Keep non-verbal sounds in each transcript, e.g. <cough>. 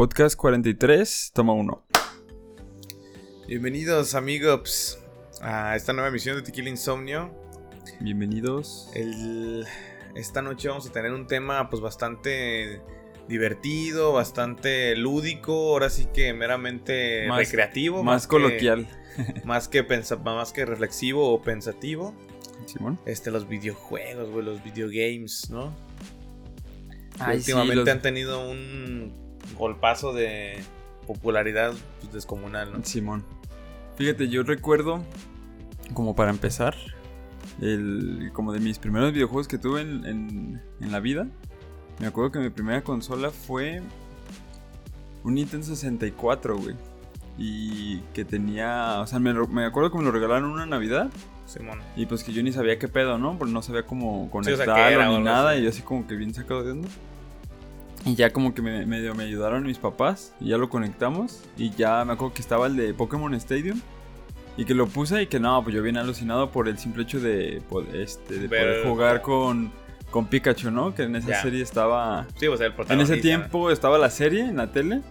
Podcast 43, toma 1. Bienvenidos amigos a esta nueva emisión de Tequila Insomnio. Bienvenidos. El- esta noche vamos a tener un tema pues bastante divertido, bastante lúdico, ahora sí que meramente Más- recreativo. Más que- coloquial. <laughs> más, que pensa- más que reflexivo o pensativo. Simón. Este, los videojuegos, güey, los videogames, ¿no? Sí, últimamente los- han tenido un golpazo de popularidad pues, descomunal, ¿no? Simón. Fíjate, yo recuerdo, como para empezar, el, como de mis primeros videojuegos que tuve en, en- en la vida. Me acuerdo que mi primera consola fue un Nintendo 64, güey. Y que tenía, o sea, me, me acuerdo que me lo regalaron una Navidad. Simón. Y pues que yo ni sabía qué pedo, ¿no? Porque no sabía cómo Sí, o sea, conectarlo era ni nada. así. Y yo así como que bien sacado de onda. Y ya como que me, medio me ayudaron mis papás. Y ya lo conectamos. Y ya me acuerdo que estaba el de Pokémon Stadium. Y que lo puse y que no, pues yo bien alucinado por el simple hecho de, este, de poder jugar con, con Pikachu, ¿no? Que en esa serie estaba... Sí, o sea, el En ese tiempo estaba la serie en la tele.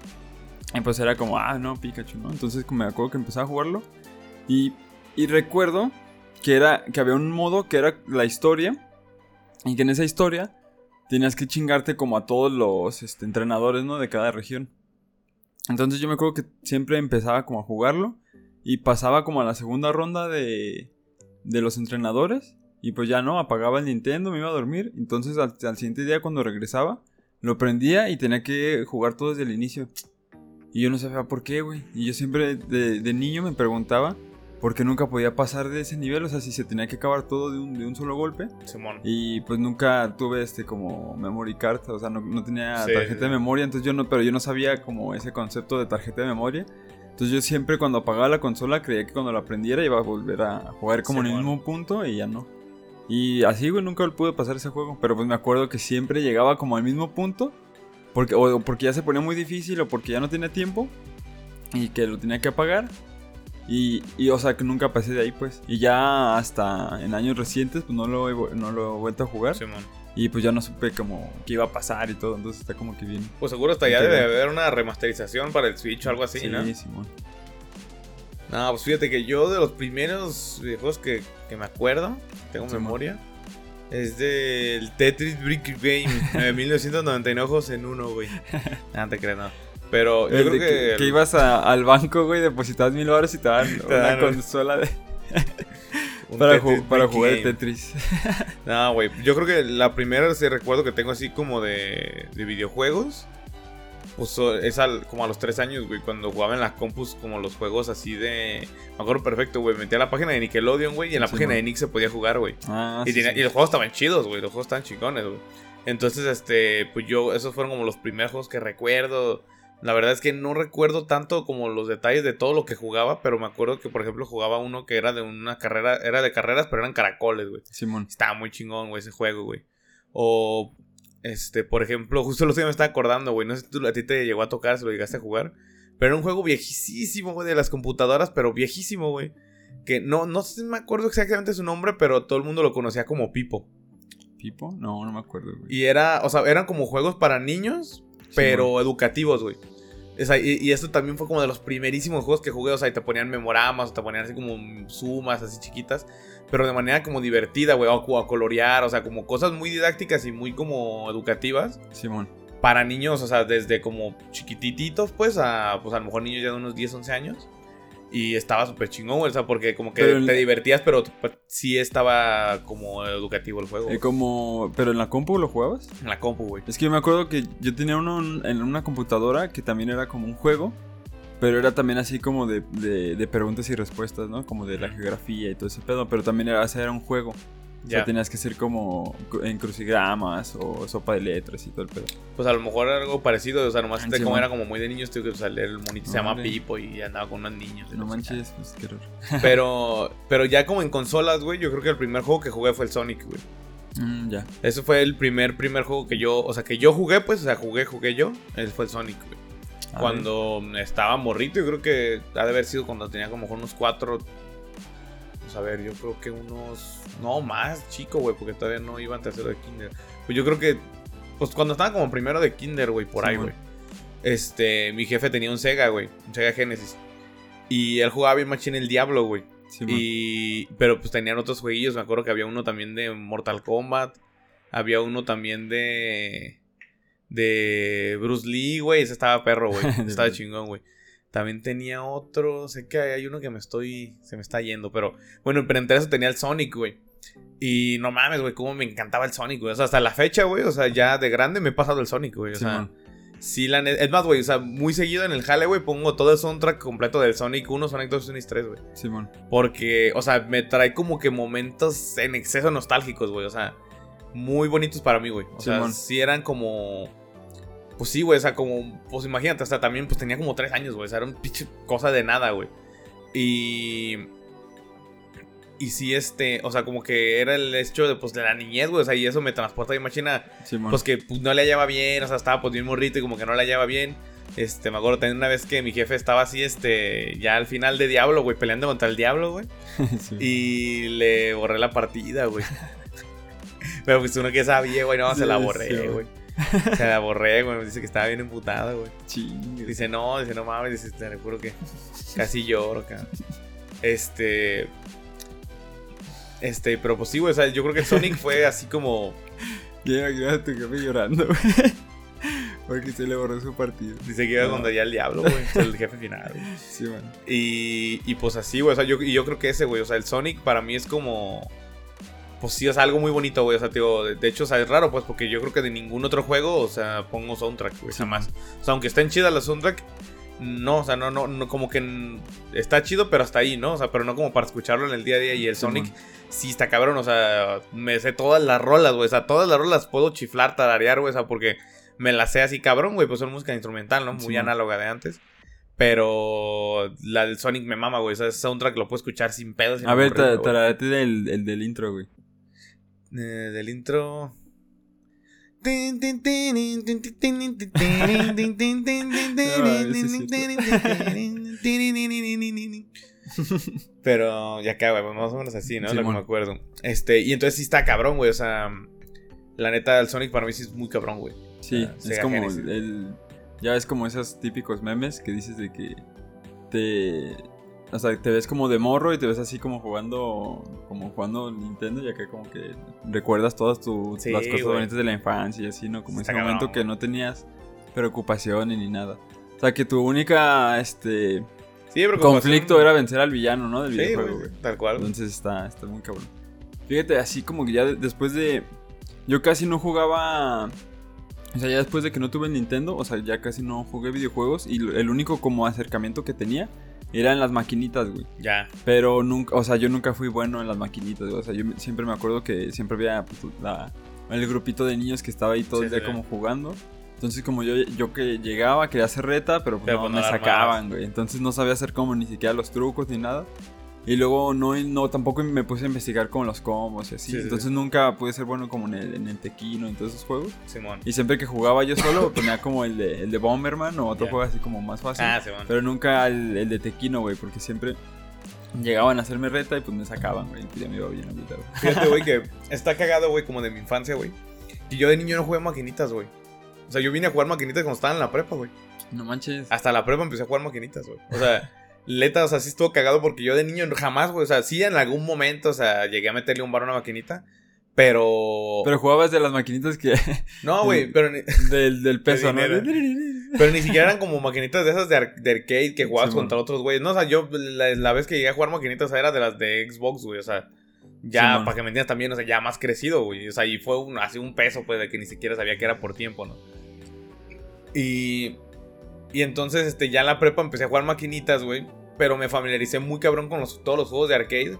Y pues era como, ah, no, Pikachu, ¿no? Entonces como me acuerdo que empezaba a jugarlo. Y, y recuerdo que, era, que había un modo que era la historia. Y que en esa historia tenías que chingarte como a todos los este, entrenadores, ¿no? De cada región. Entonces yo me acuerdo que siempre empezaba como a jugarlo. Y pasaba como a la segunda ronda de, de los entrenadores. Y pues ya no, apagaba el Nintendo, me iba a dormir. Entonces al, al siguiente día cuando regresaba, lo prendía y tenía que jugar todo desde el inicio. Y yo no sabía por qué, güey. Y yo siempre de, de niño me preguntaba por qué nunca podía pasar de ese nivel. O sea, si se tenía que acabar todo de un, de un solo golpe. Simón. Y pues nunca tuve este como memory card. O sea, no, no tenía Sí, tarjeta sí. de memoria. Entonces yo no, pero yo no sabía como ese concepto de tarjeta de memoria. Entonces yo siempre cuando apagaba la consola creía que cuando la prendiera iba a volver a jugar como en el Simón. mismo punto y ya no. Y así, güey, nunca pude pasar ese juego. Pero pues me acuerdo que siempre llegaba como al mismo punto. Porque, o porque ya se ponía muy difícil o porque ya no tenía tiempo. Y que lo tenía que apagar. Y, y, o sea, que nunca pasé de ahí, pues. Y ya hasta en años recientes, pues no lo he, no lo he vuelto a jugar. Simón. Y pues ya no supe como qué iba a pasar y todo. Entonces está como que bien. Pues seguro hasta ya debe haber una remasterización para el Switch o algo así, ¿no? Simón. No, pues fíjate que yo de los primeros videojuegos que, que me acuerdo, tengo memoria, es del Tetris Brick Game <laughs> de 1999 juegos en uno, güey. <laughs> No, te creas, no. Pero yo El creo que... que, que ibas a- al banco, güey, depositabas mil dólares y te daban <laughs> una dan- consola de, <laughs> para, ju- para jugar Game. Tetris. <laughs> No, güey. Yo creo que la primera sí recuerdo que tengo así como de, de videojuegos. Pues es al- como a los tres años, güey. Cuando jugaba en las compus como los juegos así de... Me acuerdo perfecto, güey. Metí a la página de Nickelodeon, güey. Y en la Sí, página man. de Nick se podía jugar, güey. Ah, y, sí, tenía- sí. y los juegos estaban chidos, güey. Los juegos estaban chingones, güey. Entonces, este... Pues yo... Esos fueron como los primeros juegos que recuerdo. La verdad es que no recuerdo tanto como los detalles de todo lo que jugaba. Pero me acuerdo que, por ejemplo, jugaba uno que era de una carrera... Era de carreras, pero eran caracoles, güey. Simón. Estaba muy chingón, güey, ese juego, güey. O, este, por ejemplo, <laughs> justo otro día me estaba acordando, güey. No sé si tú, a ti te llegó a tocar, si lo llegaste a jugar. Pero era un juego viejísimo, güey, de las computadoras, pero viejísimo, güey. Que no, no sé si me acuerdo exactamente su nombre, pero todo el mundo lo conocía como Pipo. ¿Pipo? No, no me acuerdo, güey. Y era, o sea, eran como juegos para niños, pero educativos, güey. O sea, y, y esto también fue como de los primerísimos juegos que jugué. O sea, y te ponían memoramas, o te ponían así como sumas, así chiquitas. Pero de manera como divertida, güey. O a colorear, o sea, como cosas muy didácticas y muy como educativas. Simón. Para niños, o sea, desde como chiquitititos, pues, a pues a lo mejor niños ya de unos 10, 11 años. Y estaba súper chingón, güey. O sea, porque como que Pero te divertías, pero pues, sí estaba como educativo el juego. Eh, como... ¿Pero en la compu lo jugabas? En la compu, güey. Es que yo me acuerdo que yo tenía uno en una computadora que también era como un juego, pero era también así como de, de- de preguntas y respuestas, ¿no? Como de la geografía y todo ese pedo, pero también era, o sea, era un juego. O sea, Ya. tenías que hacer como en crucigramas o sopa de letras y todo el pedo. Pues a lo mejor era algo parecido, o sea, nomás Ah, que sí, como era como muy de niños, tuve que salir el monito se llama. Pipo y andaba con unos niños. No manches, pues qué chingada. <laughs> Pero, pero ya como en consolas, güey, yo creo que el primer juego que jugué fue el Sonic, güey. Mm, ya. Ese fue el primer, primer juego que yo, o sea, que yo jugué, pues, o sea, jugué, jugué yo. Ese fue el Sonic, güey. A Cuando estaba morrito, yo creo que ha de haber sido cuando tenía como unos cuatro. Pues a ver, yo creo que unos. No, más chico, güey, porque todavía no iba en tercero de kinder. Pues yo creo que. Pues cuando estaba como primero de kinder, güey, por Sí, ahí, güey. este, mi jefe tenía un Sega, güey, un Sega Genesis. Y él jugaba bien machín el Diablo, güey. Sí, y, pero pues tenían otros jueguillos, me acuerdo que había uno también de Mortal Kombat, había uno también de de Bruce Lee, güey, ese estaba perro, güey, <laughs> estaba chingón, güey. También tenía otro, sé que hay uno que me estoy, se me está yendo, pero bueno, pero entre eso tenía el Sonic, güey. Y no mames, güey, cómo me encantaba el Sonic, güey. O sea, hasta la fecha, güey, o sea, ya de grande me he pasado el Sonic, güey. O Sí, sea, man. sí, la neta. Es más, güey, o sea, muy seguido en el jale, güey, pongo todo el soundtrack completo del Sonic 1, Sonic 2 y Sonic 3, güey. Simón. Porque, o sea, me trae como que momentos en exceso nostálgicos, güey. O sea, muy bonitos para mí, güey. O sea, sí eran como. Pues sí, güey. O sea, como. Pues imagínate, hasta también, pues tenía como tres años, güey. O sea, era un pinche cosa de nada, güey. Y. Y sí, este. O sea, como que era el hecho de, pues, de la niñez, güey. O sea, y eso me transporta machina. Simón. Pues que pues, no le hallaba bien, o sea, estaba pues bien morrito y como que no le hallaba bien. Este, me acuerdo también una vez que mi jefe estaba así, este, ya al final de Diablo, güey, peleando contra el Diablo, güey. <laughs> Sí. Y le borré la partida, güey. <laughs> Pero pues uno que sabía, güey, no, se la Sí, borré, sí, güey. <laughs> Se la borré, güey. Dice que estaba bien emputada, güey. Chingue. Dice, no, dice, no mames, dice, te recuerdo que casi lloro, cabrón. Este. Este, pero pues sí, güey, o sea, yo creo que Sonic fue así como. Llega, llega a tu jefe llorando, güey. Porque se le borró su partido. Dice que iba No. cuando ya el diablo, güey. o sea, el jefe final, güey. Sí, man. Y, y pues así, güey. O sea, yo, yo creo que ese, güey. O sea, el Sonic para mí es como. Pues sí, o sea, algo muy bonito, güey. O sea, tío, de, de hecho, o sea, es raro, pues, porque yo creo que de ningún otro juego, o sea, pongo soundtrack, güey. Sí, Jamás. O sea, aunque estén chidas las soundtrack, no, o sea, no, no, no, como que está chido, pero hasta ahí, ¿no? O sea, pero no como para escucharlo en el día a día. Y el Sonic, sí está cabrón, o sea, me sé todas las rolas, güey. O sea, todas las rolas puedo chiflar, tararear, güey. O sea, porque me las sé así cabrón, güey. Pues son música instrumental, ¿no? Muy Simón. análoga de antes. Pero la del Sonic me mama, güey. O sea, ese soundtrack lo puedo escuchar sin pedos. sin A ver, aburrirme, ta- güey. tararate del, el del intro, güey. Eh, del intro. Pero ya acá, güey, más o menos así, ¿no? Lo que me acuerdo. Este, y entonces sí está cabrón, güey. O sea, la neta, el Sonic para mí sí es muy cabrón, güey. Sí, es como Genesis. el... Ya ves como esos típicos memes que dices de que te... O sea, te ves como de morro y te ves así como jugando como jugando Nintendo y acá como que recuerdas todas tus Sí, las cosas güey. bonitas de la infancia y así, ¿no? Como Está ese momento que no tenías preocupaciones ni nada. O sea, que tu única este Sí, conflicto era vencer al villano, ¿no? Del Sí, videojuego, güey, tal cual. Entonces está, está muy cabrón. Fíjate, así como que ya de- después de. Yo casi no jugaba. O sea, ya después de que no tuve el Nintendo, o sea, ya casi no jugué videojuegos. Y el único como acercamiento que tenía era en las maquinitas, güey. Ya. Pero nunca, o sea, yo nunca fui bueno en las maquinitas, güey. O sea, yo siempre me acuerdo que siempre había pues, la- el grupito de niños que estaba ahí todo Sí, el día como jugando. Entonces, como yo, yo que llegaba, quería hacer reta, pero, pues, Pero, no, pues, no me sacaban, güey. Entonces no sabía hacer como ni siquiera los trucos ni nada. Y luego no, no tampoco me puse a investigar como los combos y así. Sí, sí, Entonces sí. nunca pude ser bueno como en el, en el Tequino, en todos esos juegos. Simón. Y siempre que jugaba yo solo, <laughs> ponía como el de, el de Bomberman o otro juego así como más fácil. Ah, Simón. Pero nunca el, el de Tequino, güey, porque siempre llegaban a hacerme reta y pues me sacaban, güey. Y pues ya me iba bien ahorita, güey. Fíjate, güey, que <laughs> está cagado, güey, como de mi infancia, güey. Y yo de niño no jugué maquinitas, güey. O sea, yo vine a jugar maquinitas cuando estaba en la prepa, güey. No manches. Hasta la prepa empecé a jugar maquinitas, güey. O sea, leta, o sea, sí estuvo cagado porque yo de niño jamás, güey. O sea, sí en algún momento, o sea, llegué a meterle un bar a una maquinita. Pero. Pero jugabas de las maquinitas que. <laughs> no, güey, pero ni, <laughs> del, del <laughs> peso, ¿no? pero ni siquiera eran como maquinitas de esas de, ar- de arcade que jugabas Sí, contra otros güeyes. No, o sea, yo la, la vez que llegué a jugar maquinitas era de las de Xbox, güey. O sea, ya, Sí, para que me entiendas también, o sea, ya más crecido, güey. O sea, y fue un, así un peso, pues, de que ni siquiera sabía que era por tiempo, ¿no? Y. Y entonces, este, ya en la prepa empecé a jugar maquinitas, güey. Pero me familiaricé muy cabrón con los- todos los juegos de arcade.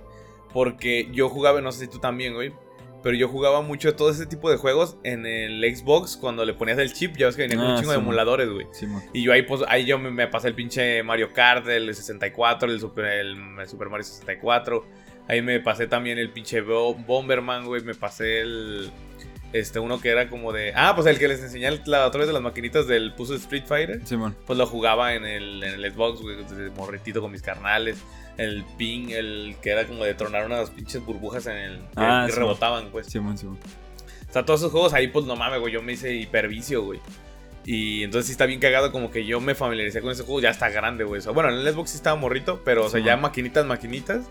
Porque yo jugaba, no sé si tú también, güey. Pero yo jugaba mucho todo ese tipo de juegos en el Xbox cuando le ponías el chip. Ya ves que venía con Ah, un chingo sí, de emuladores, güey. Sí. Y yo ahí, pues, ahí yo me, me pasé el pinche Mario Kart, el 64, el Super, el, el Super Mario 64. Ahí me pasé también el pinche Bo- Bomberman, güey. Me pasé el. Este, uno que era como de. Ah, pues el que les enseñé la otra vez de las maquinitas del puso Street Fighter. Simón. Pues lo jugaba en el, en el Xbox, güey, morritito con mis carnales. El ping, el que era como de tronar unas pinches burbujas en el. que- Ah, que sí. rebotaban, pues. Simón, Simón. O sea, todos esos juegos ahí, pues no mames, güey. Yo me hice hipervicio, güey. Y entonces sí está bien cagado, como que yo me familiaricé con ese juego, ya está grande, güey. O sea, bueno, en el Xbox sí estaba morrito, pero, o sea, Sí, ya man. maquinitas, maquinitas,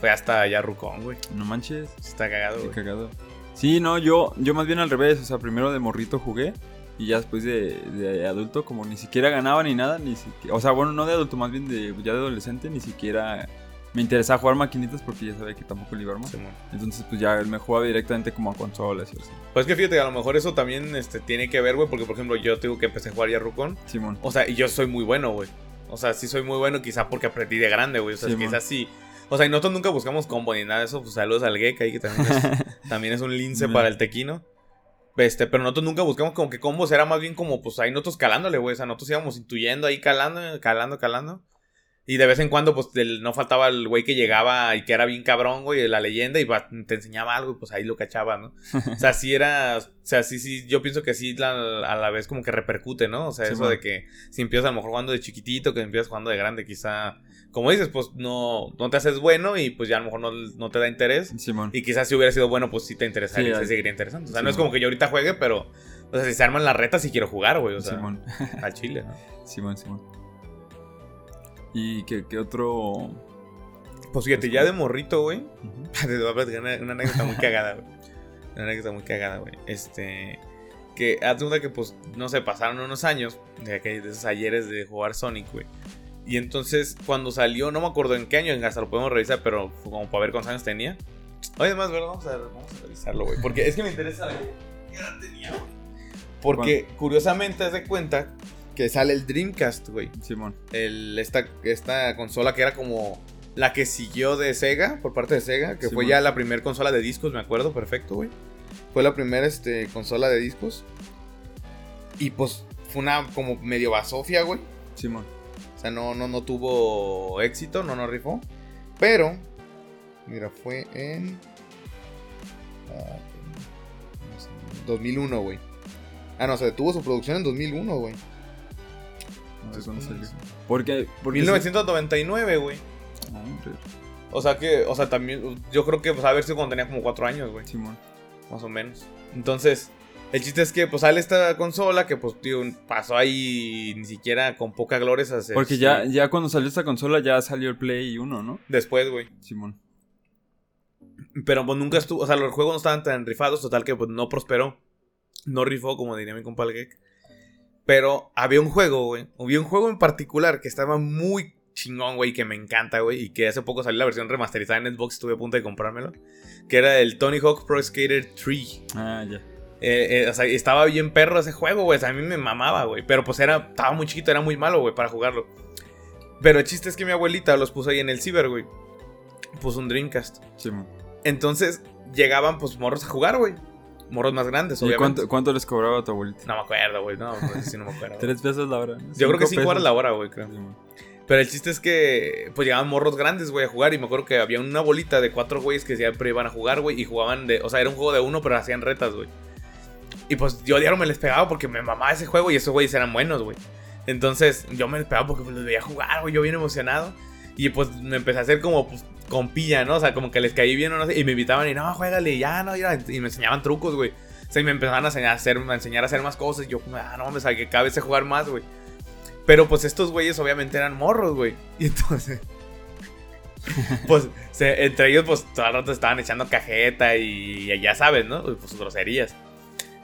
fue hasta ya rucón, güey. No manches. Sí Está cagado, güey. cagado. Sí, no, yo, yo más bien al revés. O sea, primero de morrito jugué. Y ya después de, de adulto, como ni siquiera ganaba ni nada. Ni siquiera, o sea, bueno, no de adulto, más bien de ya de adolescente, ni siquiera me interesaba jugar maquinitas porque ya sabía que tampoco le iba a armar. Simón. Entonces, pues ya me jugaba directamente como a consolas y así. Pues que fíjate, a lo mejor eso también este, tiene que ver, güey, porque por ejemplo yo tengo que empecé a jugar ya rucón. Simón. O sea, y yo soy muy bueno, güey. O sea, sí soy muy bueno, quizá porque aprendí de grande, güey. O sea, Sí, quizás sí. O sea, y nosotros nunca buscamos combo ni nada de eso. Pues saludos al Gek ahí, que también es, <laughs> también es un lince Mm. para el tequino. Este, pero nosotros nunca buscamos como que combos, era más bien como, pues ahí nosotros calándole, güey. O sea, nosotros íbamos intuyendo ahí calando, calando, calando. Y de vez en cuando, pues no faltaba el güey que llegaba y que era bien cabrón, güey, de la leyenda y va- te enseñaba algo y pues ahí lo cachaba, ¿no? <laughs> O sea, sí era. O sea, sí, sí, yo pienso que sí la- a la vez como que repercute, ¿no? O sea, Sí, eso man. de que si empiezas a lo mejor jugando de chiquitito, que empiezas jugando de grande, quizá. Como dices, pues no, no te haces bueno y pues ya a lo mejor no, no te da interés. Simón. Y quizás si hubiera sido bueno, pues sí te interesaría, Sí, seguiría interesante. O sea, no es como que yo ahorita juegue, pero. O sea, si se arman las retas, sí quiero jugar, güey. O sea, Simón. al chile, ¿no? <laughs> Simón, Simón. ¿Y qué, qué otro? Pues fíjate, ya de morrito, güey. <laughs> Una, una anécdota muy cagada, güey. Una anécdota muy cagada, güey. Este. Que haz cuenta que, pues, no sé, pasaron unos años de, aquel- de esos ayeres de jugar Sonic, güey. Y entonces, cuando salió, no me acuerdo en qué año, hasta lo podemos revisar, pero como para ver cuántos años tenía. Oye, además, ¿verdad? Vamos a, vamos a revisarlo, güey. Porque es que me interesa ver qué edad tenía, güey. Porque, curiosamente, haz de cuenta que sale el Dreamcast, güey Simón. el, esta, esta consola que era como la que siguió de Sega, por parte de Sega, que Sí, fue ya la primera consola de discos, me acuerdo, perfecto, güey. Fue la primera este, consola de discos. Y pues fue una como medio basofia, güey. Simón. O sea, no, no, no tuvo éxito, no nos rifó. Pero, mira, fue en... ah, no sé, 2001, güey. Ah, no, se detuvo su producción en 2001, güey. No sé cuándo salió. Porque. porque 1999, güey. Ah, O sea que, o sea, también, yo creo que, pues, a ver si cuando tenía como 4 años, güey. Simón. Más o menos. Entonces, el chiste es que, pues, sale esta consola que, pues, tío, pasó ahí ni siquiera con poca gloria hacer. Porque ya, ya cuando salió esta consola ya salió el Play 1, ¿no? Después, güey. Simón. Pero, pues, nunca estuvo, o sea, los juegos no estaban tan rifados, total que, pues, no prosperó. No rifó, como diría mi compa el Geek. Pero había un juego, güey. Había un juego en particular que estaba muy chingón, güey, que me encanta, güey. Y que hace poco salió la versión remasterizada en Xbox, estuve a punto de comprármelo. Que era el Tony Hawk Pro Skater 3. Ah, ya. Eh, eh, o sea, estaba bien perro ese juego, güey. O sea, a mí me mamaba, güey. Pero pues era, estaba muy chiquito, era muy malo, güey, para jugarlo. Pero el chiste es que mi abuelita los puso ahí en el ciber, güey. Puso un Dreamcast. Simón. Entonces llegaban, pues, morros a jugar, güey. Morros más grandes, ¿Y obviamente. cuánto, cuánto les cobraba a tu abuelita? No me acuerdo, güey. No, pues sí no me acuerdo. <laughs> Tres pesos la hora. Yo creo que cinco pesos. horas la hora, güey, creo. Pero el chiste es que, pues llegaban morros grandes, güey, a jugar. Y me acuerdo que había una bolita de cuatro güeyes que siempre iban a jugar, güey. Y jugaban de. O sea, era un juego de uno, pero hacían retas, güey. Y pues yo diario me les pegaba porque me mamaba ese juego y esos güeyes eran buenos, güey. Entonces yo me les pegaba porque pues, los veía jugar, güey. Yo bien emocionado. Y pues me empecé a hacer como, pues, compilla, ¿no? O sea, como que les caí bien o no sé. Y me invitaban y no, juégale, ya, no, ya. Y me enseñaban trucos, güey. O sea, y me empezaban a enseñar a hacer, enseñar a hacer más cosas. Y yo, ah, no mames, que cada vez sé jugar más, güey. Pero pues estos güeyes obviamente eran morros, güey. <laughs> Y entonces. pues entre ellos, pues todo el rato estaban echando cajeta y, y ya sabes, ¿no? Pues groserías.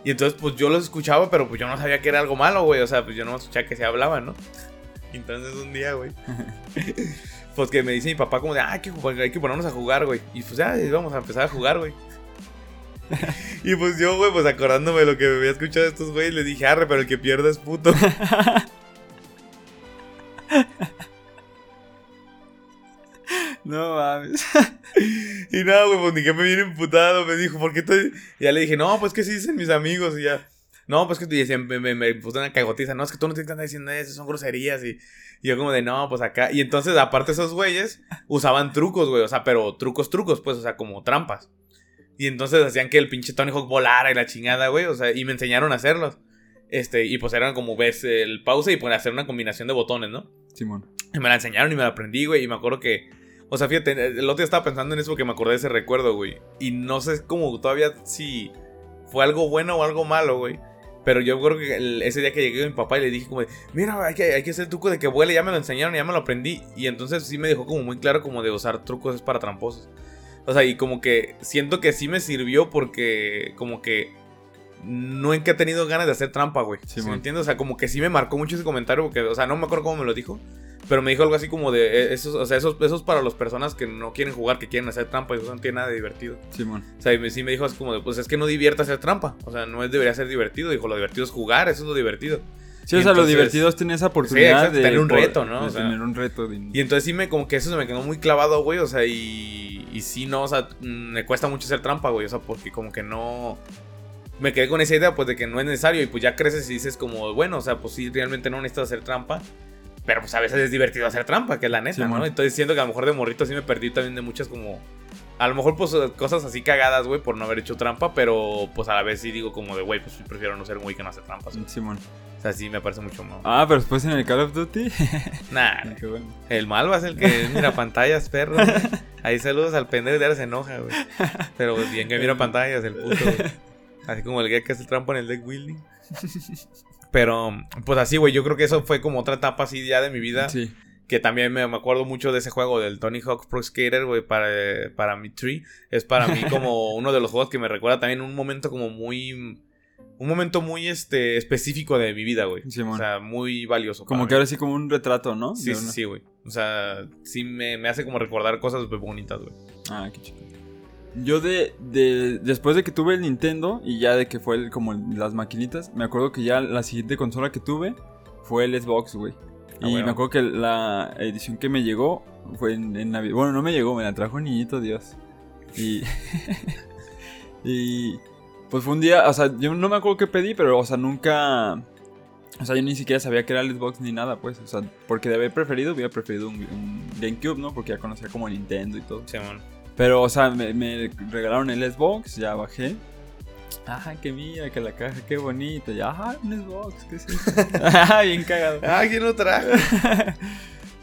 Y entonces, pues yo los escuchaba, pero pues yo no sabía que era algo malo, güey. O sea, pues yo no escuchaba que se hablaban, ¿no? Entonces un día, güey. <laughs> pues que me dice mi papá como de, ah, hay que, jugar- hay que ponernos a jugar, güey. Y pues ya, vamos a empezar a jugar, güey. <laughs> y pues yo, güey, pues acordándome de lo que me había escuchado de estos güeyes, le dije, arre, pero el que pierda es puto. <laughs> No mames. <laughs> Y nada, güey, pues ni que me viene emputado. Me dijo, ¿por qué estoy.? Y ya le dije, no, pues que sí dicen mis amigos. Y ya, no, pues que decían, me, me, me puso una cagotiza. No, es que tú no que andar diciendo eso, son groserías. Y, y yo, como de, no, pues acá. Y entonces, aparte, esos güeyes usaban trucos, güey. O sea, pero trucos, trucos, pues, o sea, como trampas. Y entonces hacían que el pinche Tony Hawk volara y la chingada, güey. O sea, y me enseñaron a hacerlos. Este, y pues eran como ves el pause y pues hacer una combinación de botones, ¿no? Simón. Y me la enseñaron y me la aprendí, güey. Y me acuerdo que. O sea, fíjate, el otro día estaba pensando en eso porque me acordé de ese recuerdo, güey. Y no sé cómo todavía si fue algo bueno o algo malo, güey. Pero yo creo que el- ese día que llegué con mi papá y le dije como de, mira, hay que, hay que hacer truco de que vuele, ya me lo enseñaron, ya me lo aprendí. Y entonces sí me dejó como muy claro como de usar trucos es para tramposos. O sea, y como que siento que sí me sirvió porque como que no en que he tenido ganas de hacer trampa, güey. Sí, ¿Sí me entiendes? O sea, como que sí me marcó mucho ese comentario porque, o sea, no me acuerdo cómo me lo dijo. Pero me dijo algo así como de, eh, esos, o sea, esos, esos para las personas que no quieren jugar, que quieren hacer trampa y eso no tiene nada de divertido. Simón. O sea, y me- sí me dijo así como de, pues es que no divierta hacer trampa. O sea, no es, debería ser divertido. Dijo, lo divertido es jugar, eso es lo divertido. Sí, Y o sea, lo divertido es tener esa oportunidad de tener un reto, ¿no? de O sea, tener un reto. de- Y entonces sí me, como que eso se me quedó muy clavado, güey. O sea, y, y sí, no, o sea, me cuesta mucho hacer trampa, güey. O sea, porque como que no... Me quedé con esa idea, pues, de que no es necesario. Y pues ya creces y dices como, bueno, o sea, pues sí, realmente no necesitas hacer trampa. Pero pues a veces es divertido hacer trampa, que es la neta, Sí, ¿no? Entonces siento que a lo mejor de morrito sí me perdí también de muchas como... A lo mejor pues cosas así cagadas, güey, por no haber hecho trampa. Pero pues a la vez sí digo como de, güey, pues prefiero no ser un güey que no hace trampas. Simón. O sea, sí me parece mucho más... Ah, pero después en el Call of Duty. <laughs> Nah, <laughs> Qué bueno. el malva es el que <laughs> mira pantallas, perro. Ahí saludos al pendejo de ahora se enoja, güey. Pero pues, bien que mira pantallas, el puto. güey. Así como el que hace trampa en el deck building. Pero, pues así, güey, yo creo que eso fue como otra etapa así ya de mi vida. Sí. Que también me, me acuerdo mucho de ese juego del Tony Hawk Pro Skater, güey, para, para mi tree. Es para mí como <laughs> uno de los juegos que me recuerda también un momento como muy... Un momento muy este específico de mi vida, güey. Simón. o sea, muy valioso. Como para que mí. ahora sí como un retrato, ¿no? Sí, sí, sí, güey. O sea, sí me, me hace como recordar cosas bonitas, güey. Ah, qué chido. Yo de, de después de que tuve el Nintendo y ya de que fue el- como el- las maquinitas, me acuerdo que ya la siguiente consola que tuve fue el Xbox, güey. Ah, y bueno. me acuerdo que la edición que me llegó fue en, en Navidad. Bueno, no me llegó, me la trajo un niñito Dios. Y <laughs> <laughs> y pues fue un día, o sea, yo no me acuerdo qué pedí, pero o sea, nunca o sea, yo ni siquiera sabía que era el Xbox ni nada, pues, o sea, porque de haber preferido hubiera preferido un, un GameCube, ¿no? Porque ya conocía como Nintendo y todo. Simón. Pero, o sea, me, me regalaron el Xbox, ya bajé. Ajá, que mira, que la caja, qué bonita. Ya, ajá, un Xbox, ¿qué es eso? Ajá, bien cagado. Ah, ¿quién lo trajo? <laughs>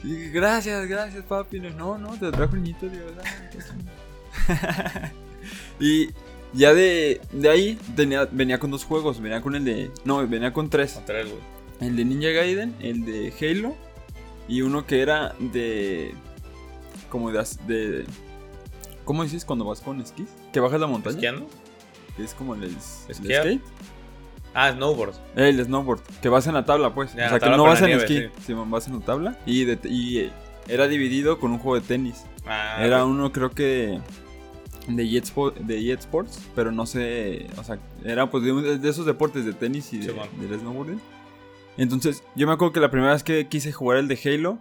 Y, gracias, gracias, papi. No, no, te lo trajo el niñito. Ah, <laughs> qué y ya de, de ahí tenía, venía con dos juegos. Venía con el de. No, venía con tres. Güey. El de Ninja Gaiden, el de Halo. Y uno que era de. Como de ¿Cómo dices cuando vas con esquís? Que bajas la montaña. ¿Esquiando? Es como el, el skate. Ah, snowboard. Eh, El snowboard. Que vas en la tabla, pues. Ya, o sea, que no vas en nieve, esquí. Simón, vas en la tabla. Y, de- y eh, era dividido con un juego de tenis. Ah, Era uno, creo que. De eSpo- de eSports, pero no sé. O sea, era pues de, esos deportes de tenis y de, del snowboarding. Entonces, yo me acuerdo que la primera vez que quise jugar el de Halo,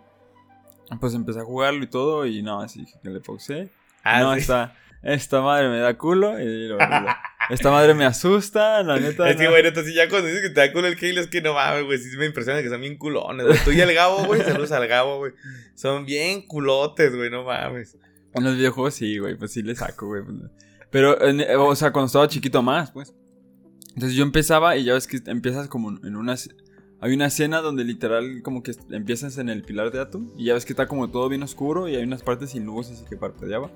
pues empecé a jugarlo y todo. Y no, así que le foxé. Ah, no, sí. esta, esta madre me da culo. y lo- lo- esta madre me asusta, la neta. Es que, no. güey, neta, sí, ya cuando dices que te da culo el Halo, es que no mames, güey. Sí me impresiona que son bien culones, güey. Tú y el Gabo, güey. Saludos al Gabo, güey. Son bien culotes, güey, no mames. En los videojuegos sí, güey, pues sí le saco, güey. pues. Pero, en- o sea, cuando estaba chiquito más, pues. Entonces yo empezaba y ya ves que empiezas como en una... Hay una escena donde literal como que empiezas en el pilar de Atom y ya ves que está como todo bien oscuro y hay unas partes sin luz así que parpadeaba.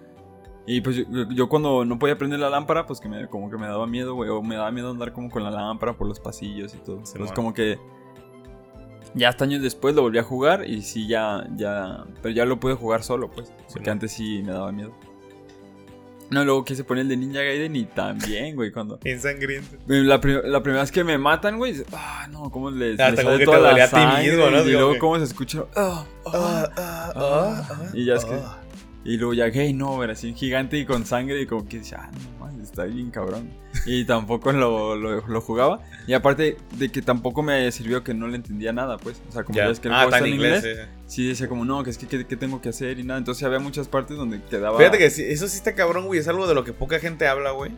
Y pues yo, cuando no podía prender la lámpara, pues que me, como que me daba miedo, güey, o me daba miedo andar como con la lámpara por los pasillos y todo. Entonces bueno. como que ya hasta años después lo volví a jugar y sí ya, ya, pero ya lo pude jugar solo, pues, porque antes sí me daba miedo. No, luego quise poner el de Ninja Gaiden y también, güey, cuando... <laughs> Bien sangriento. La, prim- la primera vez que me matan, güey, ah, no, cómo les, como sale que toda te la dolía a ti sangre, mismo, ¿no? Y luego que- cómo se escucha, ah, ah, ah, ah. Y ya es que- Y luego ya Game Over, así un gigante y con sangre y como que dice, ah, no mames, está bien cabrón. Y tampoco lo, lo, lo jugaba. Y aparte de que tampoco me sirvió que no le entendía nada, pues. O sea, como ya, Ya. es que el Ah, juego está en inglés. inglés, sí decía como, no, que es que ¿qué, qué tengo que hacer y nada. Entonces había muchas partes donde quedaba... Fíjate que eso sí está cabrón, güey. Es algo de lo que poca gente habla, güey.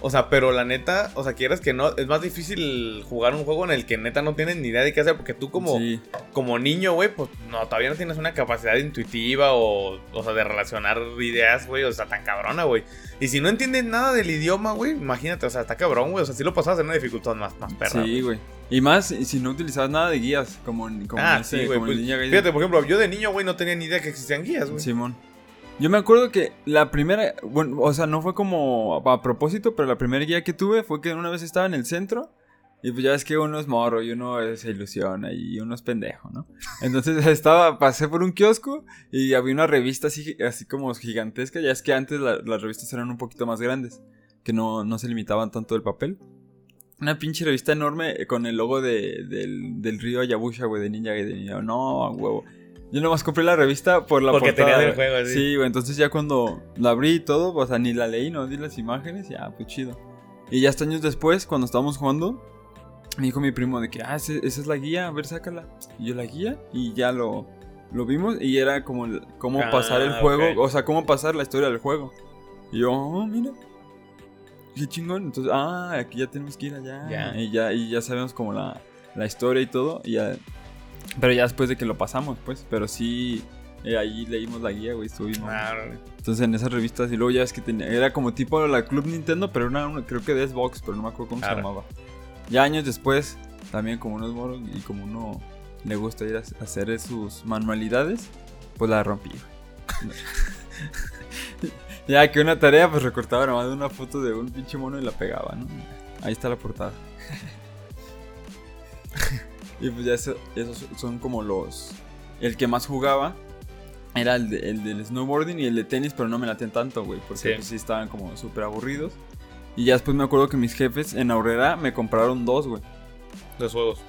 O sea, pero la neta, o sea, quieras que no, es más difícil jugar un juego en el que neta no tienes ni idea de qué hacer, porque tú como, Sí, como niño, güey, pues no, todavía no tienes una capacidad intuitiva o, o sea, de relacionar ideas, güey, o sea, tan cabrona, güey. Y si no entiendes nada del idioma, güey, imagínate, o sea, está cabrón, güey, o sea, si lo pasabas en una dificultad más, más perra. sí, güey. Y más si no utilizabas nada de guías, como, como ah, ese- sí, güey. como en pues, Gaiden. fíjate, por ejemplo, yo de niño, güey, no tenía ni idea que existían guías, güey. Simón. Yo me acuerdo que la primera, bueno, o sea, no fue como a propósito, pero la primera guía que tuve fue que una vez estaba en el centro Y pues ya ves que uno es morro y uno se ilusiona y uno es pendejo, ¿no? Entonces <laughs> estaba, pasé por un kiosco y había una revista así, así como gigantesca. Ya es que antes las revistas eran un poquito más grandes, que no, no se limitaban tanto el papel. Una pinche revista enorme con el logo de, del, del río Ayabusha, güey, de Ninja Gaiden. No, a huevo. Yo nomás compré la revista por la Porque portada. tenía el juego así. Sí, güey, entonces ya cuando la abrí y todo, o sea, ni la leí, no di las imágenes, ya, pues chido. Y ya hasta años después, cuando estábamos jugando, me dijo mi primo de que, ah, esa es la guía, a ver, sácala. Y yo la guía y ya lo, lo vimos y era como cómo Ah, pasar el juego, o sea, cómo pasar la historia del juego. Y yo, oh, mira. Qué chingón. Entonces, ah, aquí ya tenemos que ir allá. Ya. Y ya, y ya sabemos como la, la historia y todo. Y ya, pero ya después de que lo pasamos, pues. Pero sí, eh, ahí leímos la guía, güey, estuvimos. Órale. Entonces en esas revistas y luego ya es que tenía, era como tipo la Club Nintendo, pero era una, creo que de Xbox, pero no me acuerdo cómo se llamaba. Ya años después, también como unos moros y como uno le gusta ir a a hacer sus manualidades, pues la rompí. <laughs> ya que una tarea, pues recortaba nomás una foto de un pinche mono y la pegaba, ¿no? Ahí está la portada. <laughs> y pues ya eso- esos son como los... El que más jugaba era el, de- el del snowboarding y el de tenis, pero no me latían tanto, güey. Porque Sí. pues, sí estaban como súper aburridos. Y ya después me acuerdo que mis jefes en Aurrera me compraron dos, güey. Los juegos.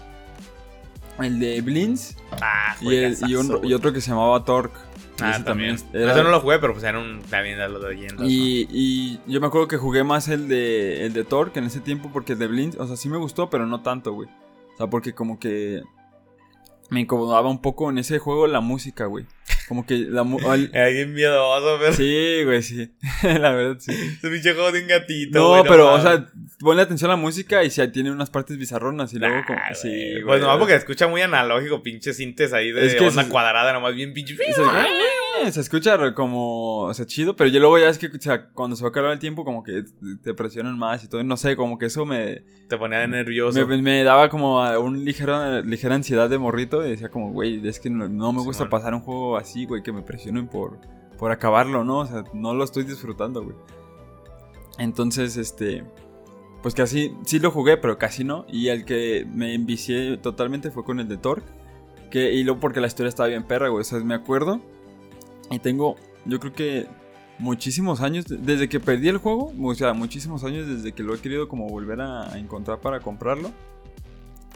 El de Blins Ah, y, el- y, un- y otro que se llamaba Torque. Ah, ese también. era- Eso no lo jugué, pero pues era un también de leyendas. y, y yo me acuerdo que jugué más el de, el de Torque en ese tiempo porque el de Blins, o sea, sí me gustó, pero no tanto, güey. O sea, porque como que me incomodaba un poco en ese juego la música, güey. Como que la al- <laughs> bien miedoso, pero. Sí, güey, sí. <laughs> la verdad, sí. Ese pinche juego de un gatito. No, güey, pero, o sea, ponle atención a la música y si tiene unas partes bizarronas y luego Nah, como... Sí, güey. Pues nomás porque escucha muy analógico, pinche sintes ahí de Es que onda se- cuadrada, nomás bien pinche. Se, se escucha como, o sea, chido, pero yo luego ya es que, o sea, cuando se va a acabar el tiempo, como que te presionan más y todo, no sé, como que eso me, Te ponía de nervioso. me, me daba como a un ligero, ligera ansiedad de morrito y decía como, güey, es que no, no me gusta pasar un juego así, güey, que me presionen por, por acabarlo, ¿no? O sea, no lo estoy disfrutando, güey. Entonces, este, pues casi, sí lo jugué, pero casi no. Y el que me envicié totalmente fue con el de Torque. Que, y luego porque la historia estaba bien perra, güey. O sea, me acuerdo. Y tengo, yo creo que muchísimos años, desde que perdí el juego, o sea, muchísimos años desde que lo he querido como volver a encontrar para comprarlo.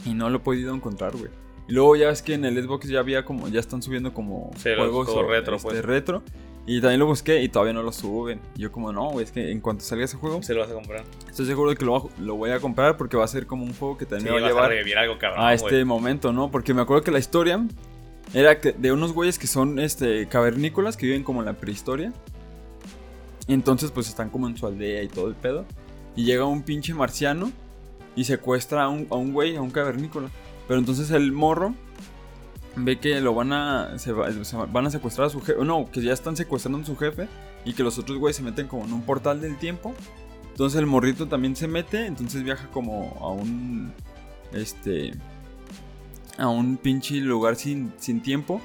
Y no lo he podido encontrar, güey. Y luego ya ves que en el Xbox ya había como, ya están subiendo como Sí, juegos o, retro, este, pues. retro. Y también lo busqué y todavía no lo suben. Y yo como, no, güey, es que en cuanto salga ese juego, Se lo vas a comprar. estoy seguro de que lo, lo voy a comprar porque va a ser como un juego que Sí, también me va a a llevar revivir algo cabrón. a este güey. momento, ¿no? Porque me acuerdo que la historia era que- de unos güeyes que son este cavernícolas que viven como en la prehistoria. Entonces, pues están como en su aldea y todo el pedo. Y llega un pinche marciano y secuestra a un, a un güey, a un cavernícola. Pero entonces el morro ve que lo van a. Se, va- van a secuestrar a su jefe. No, que ya están secuestrando a su jefe. Y que los otros güeyes se meten como en un portal del tiempo. Entonces el morrito también se mete. Entonces viaja como a un. Este. A un pinche lugar sin, sin tiempo.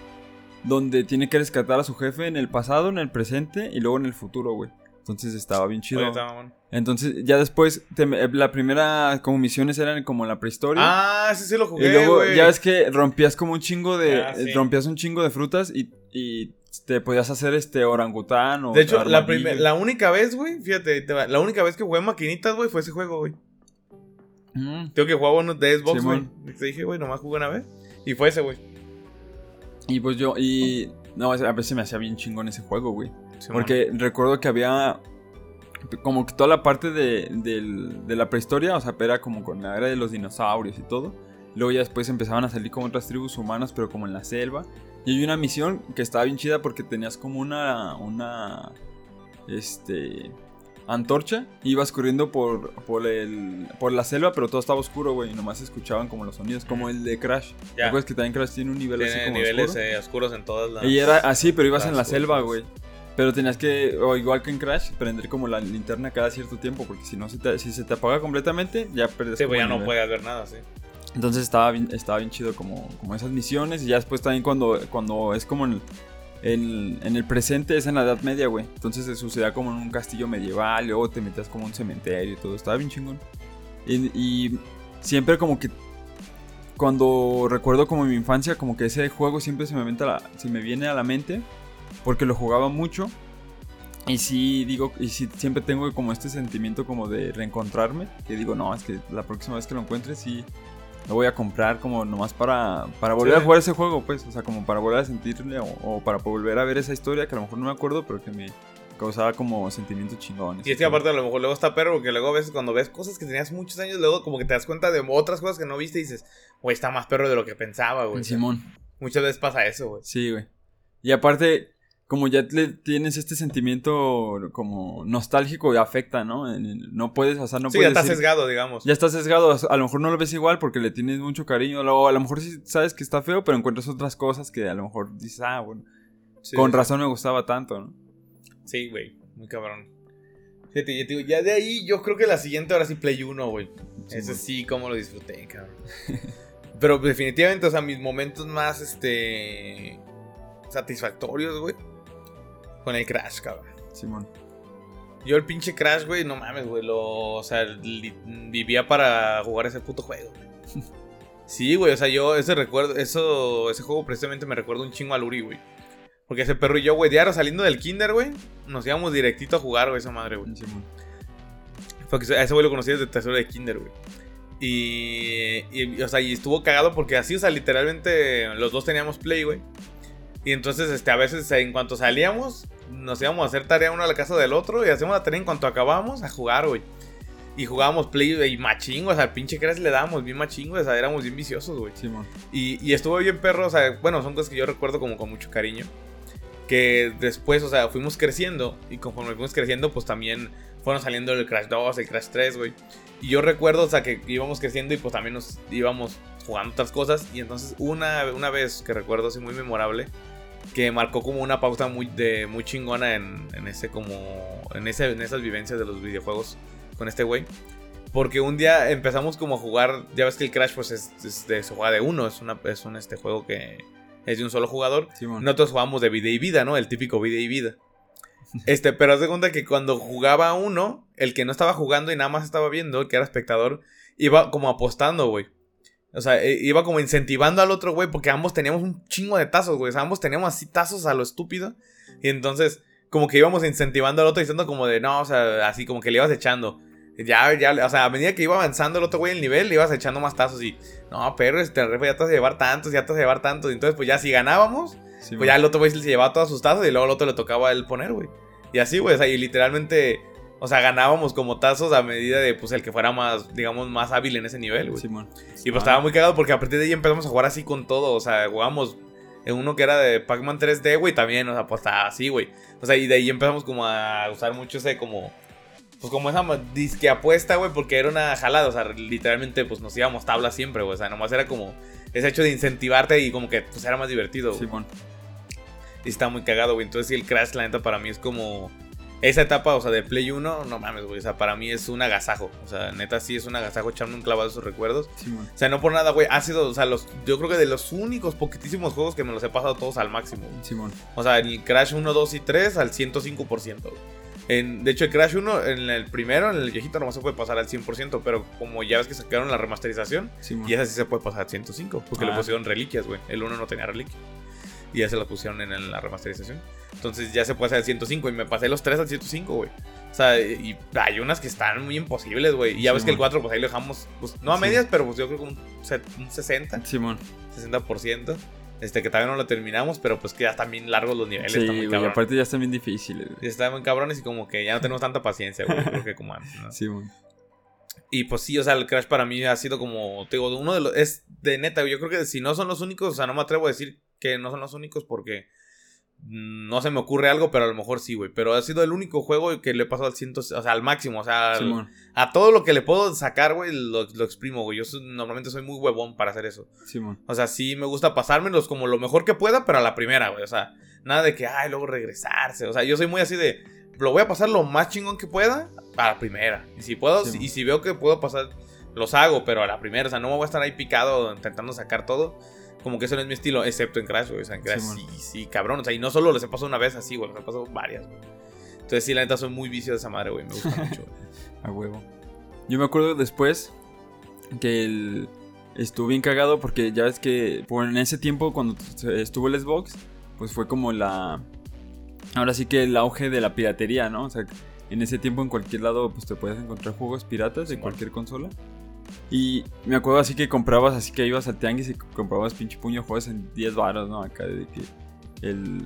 Donde tiene que rescatar a su jefe en el pasado, en el presente y luego en el futuro, güey. Entonces estaba bien chido. Oye. Entonces, ya después, te- la primera como misiones eran como la prehistoria. Ah, sí, sí lo y jugué, luego güey. ya es que rompías como un chingo de. Ah, sí. Rompías un chingo de frutas y, y te podías hacer este orangután o. De hecho, la, primer- la única vez, güey, fíjate, te va- la única vez que jugué maquinitas, güey, fue ese juego, güey. Mm. Tengo que jugaba uno de Xbox, güey. Simón. Te dije, güey, nomás jugué una vez. Y fue ese, güey. Y pues yo. Y. No, a veces me hacía bien chingón ese juego, güey. Porque recuerdo que había como que toda la parte de, del- de la prehistoria, o sea, era como con la era de los dinosaurios y todo. Luego ya después empezaban a salir como otras tribus humanas, pero como en la selva. Y hay una misión que estaba bien chida porque tenías como una. una. Este. antorcha. Y ibas corriendo por, por, el, por la selva, pero todo estaba oscuro, güey. Y nomás escuchaban como los sonidos, como el de Crash. ¿Te Ya. acuerdas que también Crash tiene un nivel así Tiene como niveles oscuro? eh, oscuros en todas las. Y era así, pero ibas en la selva, güey. Pero tenías que, o igual que en Crash, prender como la linterna cada cierto tiempo, porque si no, se te, si se te apaga completamente, ya perdes Sí, pues ya no puedes ver nada, sí. Entonces estaba bien, estaba bien chido como, como esas misiones, y ya después también cuando, cuando es como en el, en, en el presente, es en la Edad Media, güey. Entonces se sucedía como en un castillo medieval, y luego te metías como en un cementerio y todo, estaba bien chingón. Y, y siempre como que cuando recuerdo como mi infancia, como que ese juego siempre se me, la, se me viene a la mente porque lo jugaba mucho. Y sí, digo, y sí, siempre tengo como este sentimiento como de reencontrarme. Que digo, no, es que la próxima vez que lo encuentre, sí, lo voy a comprar como nomás para, para volver a jugar ese juego, pues. O sea, como para volver a sentirle o, para volver a ver esa historia que a lo mejor no me acuerdo, pero que me causaba como sentimientos chingones. Y es que aparte a lo mejor luego está perro, porque luego a veces cuando ves cosas que tenías muchos años, luego como que te das cuenta de otras cosas que no viste y dices, güey, está más perro de lo que pensaba, güey. Simón. Muchas veces pasa eso, güey. Sí, güey. Y aparte, como ya le tienes este sentimiento como nostálgico y afecta, ¿no? No puedes, o sea, no sí, puedes. ya está sesgado, digamos. Ya está sesgado, a lo mejor no lo ves igual porque le tienes mucho cariño, o a lo mejor sí sabes que está feo, pero encuentras otras cosas que a lo mejor dices, ah, bueno, con razón me gustaba tanto, ¿no? Sí, güey, muy cabrón. Fíjate, ya, ya de ahí yo creo que la siguiente ahora sí Play 1, güey. Ese sí, como lo disfruté, cabrón. pero definitivamente, o sea, mis momentos más, este satisfactorios, güey con el Crash, cabrón. Simón. Yo el pinche Crash, güey, no mames, güey. Lo, o sea, vivía para jugar ese puto juego, güey. <laughs> Sí, güey, o sea, yo ese recuerdo, eso, ese juego precisamente me recuerda un chingo a Luri, güey. Porque ese perro y yo, güey, diario saliendo del kinder, güey, nos íbamos directito a jugar, güey, esa madre, güey. Simón. Porque a ese güey lo conocí desde tercero de kinder, güey. Y, y, o sea, y estuvo cagado porque así, o sea, literalmente los dos teníamos play, güey. Y entonces, este, a veces en cuanto salíamos, nos íbamos a hacer tarea uno a la casa del otro y hacíamos la tarea en cuanto acabábamos a jugar, güey. Y jugábamos play y machingo, o sea, al pinche Crash le dábamos bien machingo, o sea, éramos bien viciosos, güey. Sí, y, y estuvo bien perro, o sea, bueno, son cosas que yo recuerdo como con mucho cariño. Que después, o sea, fuimos creciendo y conforme fuimos creciendo, pues también fueron saliendo el Crash 2, el Crash 3, güey. Y yo recuerdo, o sea, que íbamos creciendo y pues también nos íbamos jugando otras cosas. Y entonces una, una vez que recuerdo así muy memorable, que marcó como una pauta muy, de, muy chingona en, en ese como en, ese, en esas vivencias de los videojuegos con este güey. Porque un día empezamos como a jugar, ya ves que el Crash pues es, de, se juega de uno, es, una, es un este juego que es de un solo jugador. Nosotros jugamos de vida y vida, ¿no? El típico vida y vida. Este, pero haz de cuenta que cuando jugaba uno, el que no estaba jugando y nada más estaba viendo, el que era espectador, iba como apostando, güey. O sea, e, iba como incentivando al otro güey porque ambos teníamos un chingo de tazos, güey. O sea, ambos teníamos así tazos a lo estúpido. Y entonces, como que íbamos incentivando al otro diciendo como de, no, o sea, así como que le ibas echando. Ya, ya, o sea, a medida que iba avanzando el otro güey el nivel, le ibas echando más tazos y, no, pero este refe ya te vas a llevar tantos, ya te vas a llevar tantos. Y entonces, pues ya si ganábamos, pues ya el otro güey se llevaba todas sus tazos y luego al otro le tocaba el poner, güey. Y así, güey, o sea, y literalmente o sea, ganábamos como tazos a medida de, pues, el que fuera más, digamos, más hábil en ese nivel, güey. y pues estaba muy cagado porque a partir de ahí empezamos a jugar así con todo. O sea, jugamos en uno que era de Pac-Man 3D, güey, también, o sea, pues estaba así, güey. O sea, y de ahí empezamos como a usar mucho ese como... Pues como esa disque apuesta, güey, porque era una jalada, o sea, literalmente pues nos íbamos tabla siempre, güey. O sea, nomás era como ese hecho de incentivarte y como que pues era más divertido, güey. Sí, Y está muy cagado, güey. Entonces sí, el Crash, la neta, para mí es como esa etapa, o sea, de Play 1, no mames, güey. O sea, para mí es un agasajo. O sea, neta, sí es un agasajo echarme un clavado de esos recuerdos. o sea, no por nada, güey. Ha sido, o sea, los, yo creo que de los únicos poquitísimos juegos que me los he pasado todos al máximo. Simón. O sea, el Crash 1, 2 y 3 al 105%. En, de hecho, el Crash 1, en el primero, en el viejito, no se puede pasar al 100%, pero como ya ves que sacaron la remasterización, y esa sí se puede pasar al 105, porque le ah. pusieron reliquias, güey. El 1 no tenía reliquias y ya se la pusieron en, la remasterización. Entonces ya se puede hacer al 105 y me pasé los 3 al 105, güey. O sea, y hay unas que están muy imposibles, güey. Y ya ves que el 4, pues ahí lo dejamos, pues no a medias, pero pues yo creo que un, un 60. Simón. 60%. Este, que todavía no lo terminamos, pero pues que ya están bien largos los niveles. Sí, güey, aparte ya están bien difíciles. Ya están muy cabrones y como que ya no tenemos tanta paciencia, güey. creo que como antes, ¿no? Sí, güey. Y pues sí, o sea, el Crash para mí ha sido como, te digo, uno de los, es de neta, yo creo que si no son los únicos, o sea, no me atrevo a decir que no son los únicos porque no se me ocurre algo, pero a lo mejor sí, güey. Pero ha sido el único juego que le he pasado al ciento, o sea, al máximo, o sea, a todo lo que le puedo sacar, güey, lo, exprimo, güey. Yo normalmente soy muy huevón para hacer eso. O sea, sí me gusta pasármelos como lo mejor que pueda, pero a la primera, güey. O sea, nada de que, ay, luego regresarse. O sea, yo soy muy así de, lo voy a pasar lo más chingón que pueda a la primera. Y si puedo, y si veo que puedo pasar, los hago, pero a la primera. O sea, no me voy a estar ahí picado intentando sacar todo como que eso no es mi estilo, excepto en Crash, güey. O sea, en Crash sí, sí, cabrón. O sea, y no solo les he pasado una vez así, güey, les he pasado varias, güey. Entonces, sí, la neta, soy muy vicio de esa madre, güey. Me gusta <laughs> mucho, A huevo. Yo me acuerdo después, que el, estuvo bien cagado porque ya ves que por en ese tiempo cuando estuvo el Xbox, pues fue como la... Ahora sí que el auge de la piratería, ¿no? O sea, en ese tiempo en cualquier lado pues te puedes encontrar juegos piratas de cualquier consola. Y me acuerdo así que comprabas, así que ibas al tianguis y comprabas pinche puño juegos en 10 baros, ¿no? Acá de que el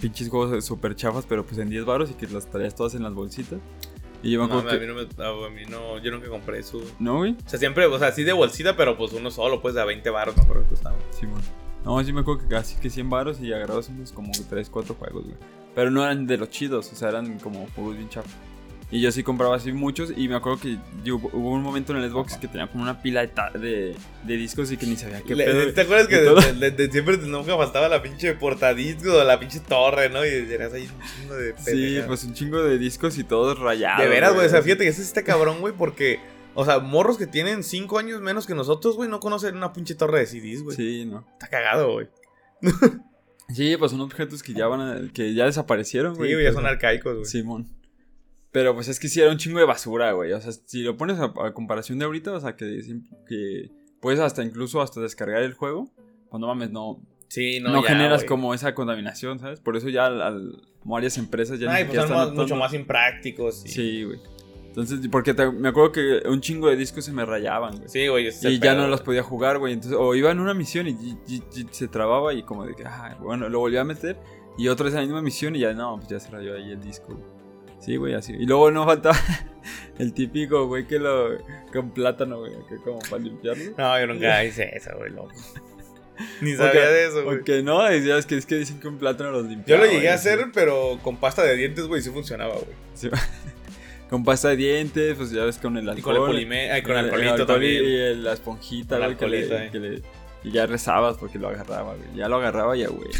pinches juegos super chafas, pero pues en 10 baros y que las traías todas en las bolsitas. Y yo me acuerdo no, a, mí no me, a mí no, yo nunca compré eso. ¿No, güey? O sea, siempre, o sea, sí de bolsita, pero pues uno solo, pues de a 20 baros, no creo que costaba. Sí, bueno. No, sí me acuerdo que casi que 100 baros y agarrabas unos como 3, 4 juegos, güey. Pero no eran de los chidos, o sea, eran como juegos bien chafas. Y yo sí compraba así muchos. Y me acuerdo que hubo un momento en el Xbox que tenía como una pila de, de, discos y que ni sabía qué pedo. ¿Te acuerdas que siempre nunca bastaba la pinche portadiscos o la pinche torre, ¿no? Y eras ahí un chingo de Sí, pues un chingo de discos y todos rayados. De veras, güey. O sea, fíjate que ese está cabrón, güey, porque. O sea, morros que tienen 5 años menos que nosotros, güey, no conocen una pinche torre de CDs, güey. Sí, no. Está cagado, güey. sí, pues son objetos que ya van a, que ya desaparecieron, güey. Sí, güey, ya son arcaicos, güey. Simón. Pero pues es que sí era un chingo de basura, güey. O sea, si lo pones a, comparación de ahorita, o sea, que, que puedes hasta incluso hasta descargar el juego. Cuando pues, mames, no. Sí, no, no generas como esa contaminación, ¿sabes? Por eso ya al, varias empresas ya Ay, pues son mucho más imprácticos. Sí, güey. Entonces, porque me acuerdo que un chingo de discos se me rayaban, güey. Sí, güey. Y ya no los podía jugar, güey. Entonces, o iba en una misión y, se trababa y como de que, ah, bueno, lo volví a meter. Y otra vez en la misma misión y ya, no, pues ya se rayó ahí el disco, güey. Sí, güey, así. Y luego no faltaba <laughs> el típico, güey, que lo. con plátano, güey, que como para limpiarlo. No, yo nunca hice eso, güey, loco. <laughs> Ni sabía de eso, güey. Porque no, es que, es que dicen que un plátano los limpia. Yo lo llegué a hacer, pero con pasta de dientes, güey, sí funcionaba, güey. Sí. <laughs> con pasta de dientes, pues ya ves con el alcohol. Y con el polimé, ay, con el alcoholito también. Y la esponjita, güey, que, le, que le, y ya rezabas porque lo agarraba, güey. Ya lo agarraba ya, güey.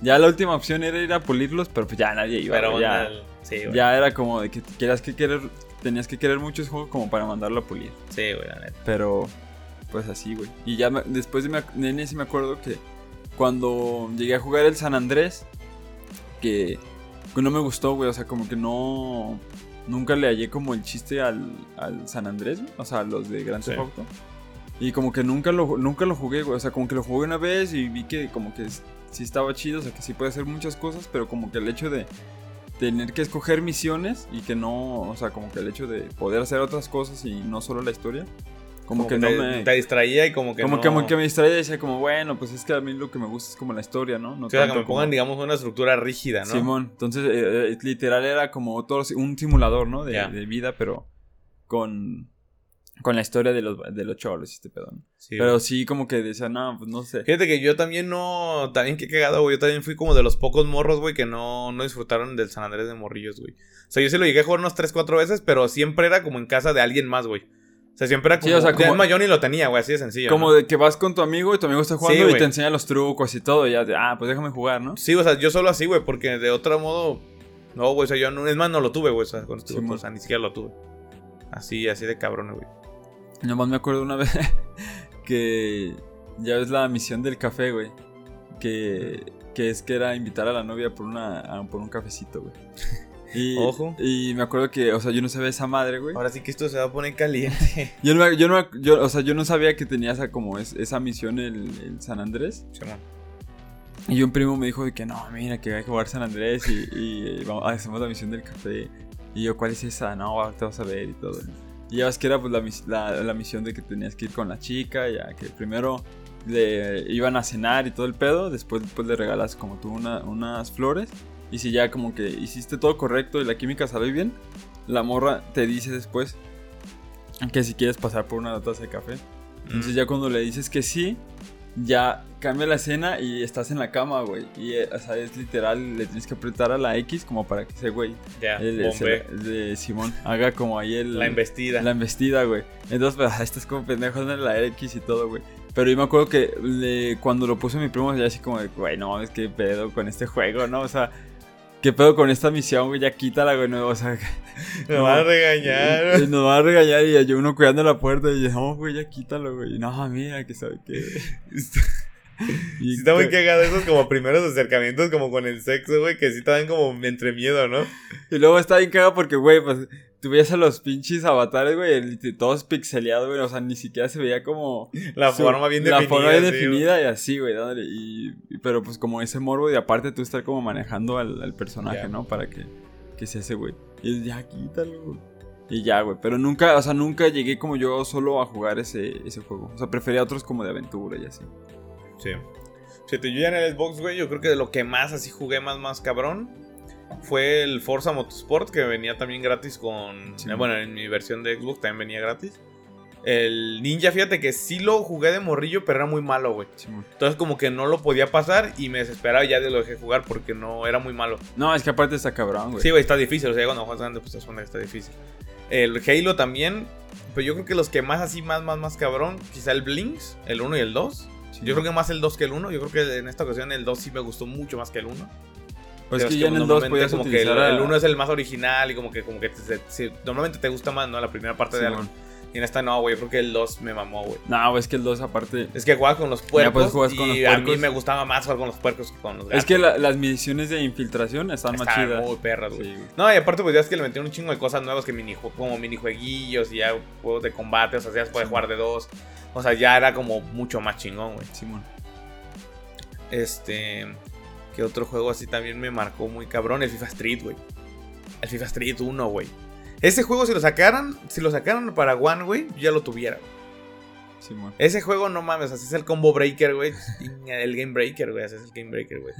Ya la última opción era ir a pulirlos, pero pues ya nadie iba. Pero ya, ya era como de que quieras que querer, tenías que querer muchos juegos como para mandarlo a pulir. Sí, güey, la neta. Pero, pues así, güey. Y ya después de, de ese me acuerdo que cuando llegué a jugar el San Andrés, que, no me gustó, güey. O sea, como que no. Nunca le hallé como el chiste al, al San Andrés, O sea, los de Grand Theft Auto. Y como que nunca lo, nunca lo jugué, güey. O sea, como que lo jugué una vez y vi que como que sí estaba chido, o sea, que sí puede hacer muchas cosas, pero como que el hecho de tener que escoger misiones y que no, o sea, como que el hecho de poder hacer otras cosas y no solo la historia, como, que, no me... Te distraía y como que como, que, como que me distraía y decía como, bueno, pues es que a mí lo que me gusta es como la historia, ¿no? no o sea, que me pongan, digamos, una estructura rígida, ¿no? Simón, entonces eh, eh, literal era como todo, un simulador, ¿no? De, de vida, pero con con la historia de los, de los cholos, este pedo. Pero sí, como que decía, no, pues no sé. Fíjate que yo también no. También que cagado, güey. Yo también fui como de los pocos morros, güey, que no, no disfrutaron del San Andrés de Morrillos, güey. O sea, yo sí lo llegué a jugar unas 3, 4 veces, pero siempre era como en casa de alguien más, güey. O sea, siempre era como. Sí, o sea, como yo ni lo tenía, güey, así de sencillo. Como de que vas con tu amigo y tu amigo está jugando y te enseña los trucos y todo. Y ya, de, ah, pues déjame jugar, ¿no? Sí, o sea, yo solo así, güey, porque de otro modo. No, güey, o sea, yo no, es más, no lo tuve, güey, o sea, con o sea, ni siquiera lo tuve. Así, así de cabrón, güey. Nomás me acuerdo una <laughs> vez que ya ves la misión del café, güey. Que, que es que era invitar a la novia por, una, por un cafecito, güey. <laughs> Y, Ojo. Y me acuerdo que, o sea, yo no sabía esa madre, güey. Ahora sí que esto se va a poner caliente. <laughs> yo, no, yo, no, yo, o sea, yo no sabía que tenía esa, como esa misión el, San Andrés. y un primo me dijo de que no, mira, que hay que jugar San Andrés y, y vamos, hacemos la misión del café. Y yo, ¿cuál es esa? No, te vas a ver y todo. Y ya ves que era pues la, la, misión de que tenías que ir con la chica, ya que primero le iban a cenar y todo el pedo, después, después le regalas como tú unas flores. Y si ya como que hiciste todo correcto y la química salió bien, la morra te dice después que si quieres pasar por una taza de café. Entonces ya cuando le dices que sí, ya cambia la escena y estás en la cama, güey. Y, eh, o sea, es literal, le tienes que apretar a la X como para que ese güey, ya, de Simón, haga como ahí el... La embestida. La embestida, güey. Entonces, pues, estás como pendejo en la X y todo, güey. Pero yo me acuerdo que cuando lo puse mi primo, ya así como de, güey, no, es que pedo con este juego, ¿no? O sea, ¿Qué pedo con esta misión, güey? Ya quítala, güey. No, o sea, <laughs> nos va a regañar. Nos va a regañar y yo uno cuidando la puerta y no, güey, ya quítalo, güey. No, mira, que sabe que. <laughs> <laughs> y está muy cagado esos como primeros acercamientos como con el sexo, güey, que sí te dan como entre miedo, ¿no? Y luego está bien cagado porque, güey, pues a los pinches avatares, güey, todos pixeleados, güey. O sea, ni siquiera se veía como. La su- forma bien La definida. forma bien sí, definida y así, güey, dándole. Y, y- pero pues como ese morbo y aparte tú estar como manejando al, al personaje. ¿no? Para que, que sea ese, güey. Y ya, quítalo, güey. Y ya, güey. Pero nunca, o sea, nunca llegué como yo solo a jugar ese, ese juego. O sea, prefería otros como de aventura y así. Sí. Fíjate, yo ya en el Xbox, güey, yo creo que de lo que más así jugué más, más cabrón fue el Forza Motorsport, que venía también gratis con... Sí. eh, bueno, en mi versión de Xbox también venía gratis. El Ninja, fíjate que sí lo jugué de morrillo, pero era muy malo, güey. Simón. Entonces como que no lo podía pasar y me desesperaba y ya de lo dejé jugar porque no era muy malo. No, es que aparte está cabrón, güey. Sí, güey, está difícil. O sea, cuando juegas grande, pues es una está difícil. El Halo también. Pero yo creo que los que más así, más, más, más cabrón. Quizá el Blinks, el 1 y el 2. Sí. Yo creo que más el 2 que el 1. Yo creo que en esta ocasión el 2 sí me gustó mucho más que el 1. Pues Pero que es ya en el 2 normalmente podías como que el, a- el 1 es el más original y como que, como que te- te- sí, normalmente te gusta más, ¿no? La primera parte de algo. Y en esta no, güey. Creo que el 2 me mamó, güey. No, es que el 2 aparte... Es que juegas con los puercos pues, y con los a mí me gustaba más jugar con los puercos que con los gatos. Es que la- las misiones de infiltración están más chidas. muy perras, güey. Sí. No, y aparte, pues ya es que le metieron un chingo de cosas nuevas que minijue- como minijueguillos y ya juegos de combate, o sea, ya se puede Sí. jugar de dos. O sea, ya era como mucho más chingón, güey. Simón. Este. ¿Qué otro juego así también me marcó muy cabrón? El FIFA Street, güey. El FIFA Street 1, güey. Ese juego, si lo sacaran, si lo sacaran para One, güey, yo ya lo tuviera. Simón. Ese juego, no mames, así es el combo breaker, güey. El game breaker, güey. Así es el game breaker, güey.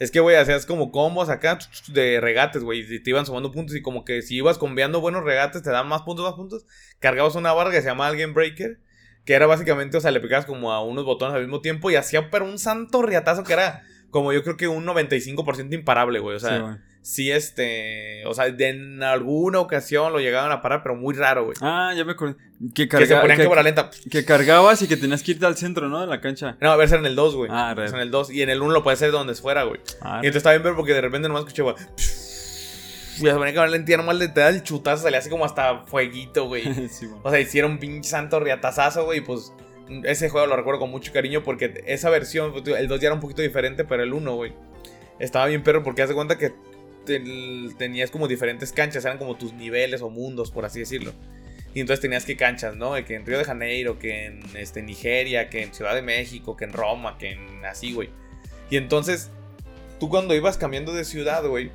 Es que, güey, hacías como combos acá de regates, güey. Y te iban sumando puntos. Y como que si ibas conviando buenos regates, te dan más puntos, más puntos. Cargabas una barra que se llamaba el game breaker. Que era básicamente, o sea, le picabas como a unos botones al mismo tiempo. Y hacía, pero un santo riatazo que era como yo creo que un 95% imparable, güey. O sea, Sí, güey. sí, este. O sea, de en alguna ocasión lo llegaban a parar, pero muy raro, güey. Ah, ya me acordé. Que, Que se carga- ponían que- cámara lenta. que cargabas y que tenías que irte al centro, ¿no? De la cancha. No, a ver, en el 2, güey. Ah, re. en el 2. Y en el 1 lo puedes hacer donde fuera, güey. Ah, Y entonces estaba bien ver porque de repente nomás escuché, güey. Y se ponía lenta y nomás le te da el chutazo, salía así como hasta fueguito, güey. <laughs> Simón. O sea, hicieron un pinche santo riatazazo, güey. Y pues ese juego lo recuerdo con mucho cariño porque esa versión, pues, el 2 ya era un poquito diferente, pero el 1, güey. Estaba bien perro porque haz de cuenta que te- tenías como diferentes canchas, eran como tus niveles o mundos, por así decirlo. Y entonces tenías que canchas, ¿no? Que en Río de Janeiro, que en este, Nigeria, que en Ciudad de México, que en Roma, que en así, güey. Y entonces, tú cuando ibas cambiando de ciudad, güey,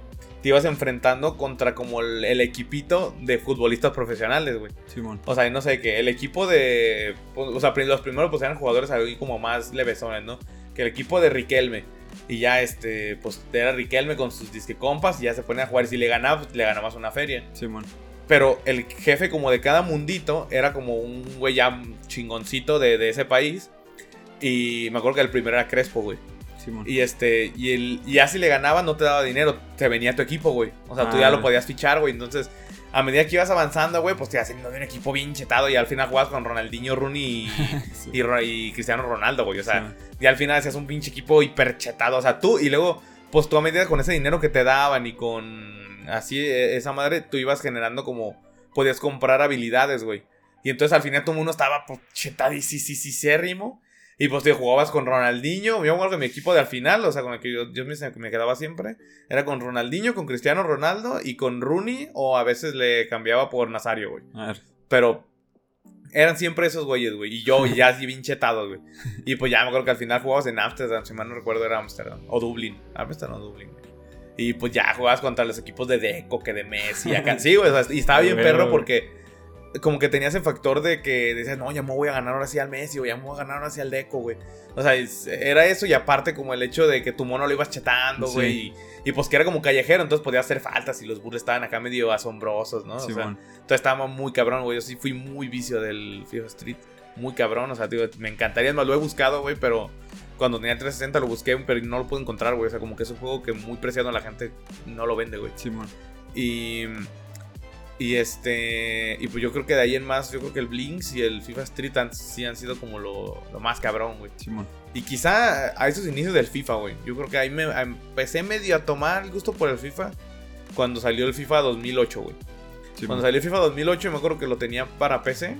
te ibas enfrentando contra como el, el equipito de futbolistas profesionales, güey. Simón. O sea, no sé, que el equipo de. pues, o sea, los primeros pues eran jugadores ahí como más levesones, ¿no? Que el equipo de Riquelme. Y ya este, pues era Riquelme con sus disque compas y ya se ponían a jugar. Y si le ganabas, pues, le ganabas una feria. Simón. Pero el jefe como de cada mundito era como un güey ya chingoncito de, de ese país. Y me acuerdo que el primero era Crespo, güey. Simón. Y este, y, el, y ya si le ganabas no te daba dinero, te venía tu equipo, güey. O sea, tú Ah. ya lo podías fichar, güey. Entonces, a medida que ibas avanzando, güey, pues te ibas haciendo un equipo bien chetado y al final jugabas con Ronaldinho, Rooney y, <laughs> Sí. y, Ro- y Cristiano Ronaldo, güey. O sea, Sí. y al final hacías un pinche equipo hiper chetado. O sea, tú y luego, pues tú a medida con ese dinero que te daban y con así eh, esa madre, tú ibas generando como, podías comprar habilidades, güey. Y entonces al final todo el mundo estaba pues, chetadísimo. Y pues te jugabas con Ronaldinho. Yo me acuerdo que mi equipo de al final, o sea, con el que yo, yo me, me quedaba siempre, era con Ronaldinho, con Cristiano Ronaldo y con Rooney. O a veces le cambiaba por Nazario, güey. Pero eran siempre esos güeyes, güey. Y yo ya así bien chetados, güey. Y pues ya me acuerdo que al final jugabas en Amsterdam, si mal no recuerdo era Amsterdam. O Dublín. Amsterdam o Dublín, güey. Y pues ya jugabas contra los equipos de Deco, que de Messi, acá. <laughs> Sí, güey. o sea, y estaba bien perro porque como que tenías el factor de que decías, no, ya me voy a ganar ahora sí al Messi, o ya me voy a ganar ahora sí al Deco, güey. O sea, era eso y aparte como el hecho de que tu mono lo ibas chetando, Sí. güey. Y, y pues que era como callejero, entonces podía hacer faltas y los burles estaban acá medio asombrosos, ¿no? O sea, entonces estaba muy cabrón, güey. Yo sí fui muy vicio del FIFA Street. Muy cabrón, o sea, digo, me encantaría, más lo he buscado, güey, pero cuando tenía 360 lo busqué, pero no lo pude encontrar, güey. O sea, como que es un juego que muy preciado la gente no lo vende, güey. Simón. Y. Y este. Y pues yo creo que de ahí en más, yo creo que el Blinks y el FIFA Street han, sí han sido como lo, lo más cabrón, güey. Simón. Y quizá a esos inicios del FIFA, güey. Yo creo que ahí me empecé medio a tomar el gusto por el FIFA cuando salió el FIFA 2008, güey. Simón. Cuando salió el FIFA 2008 me acuerdo que lo tenía para PC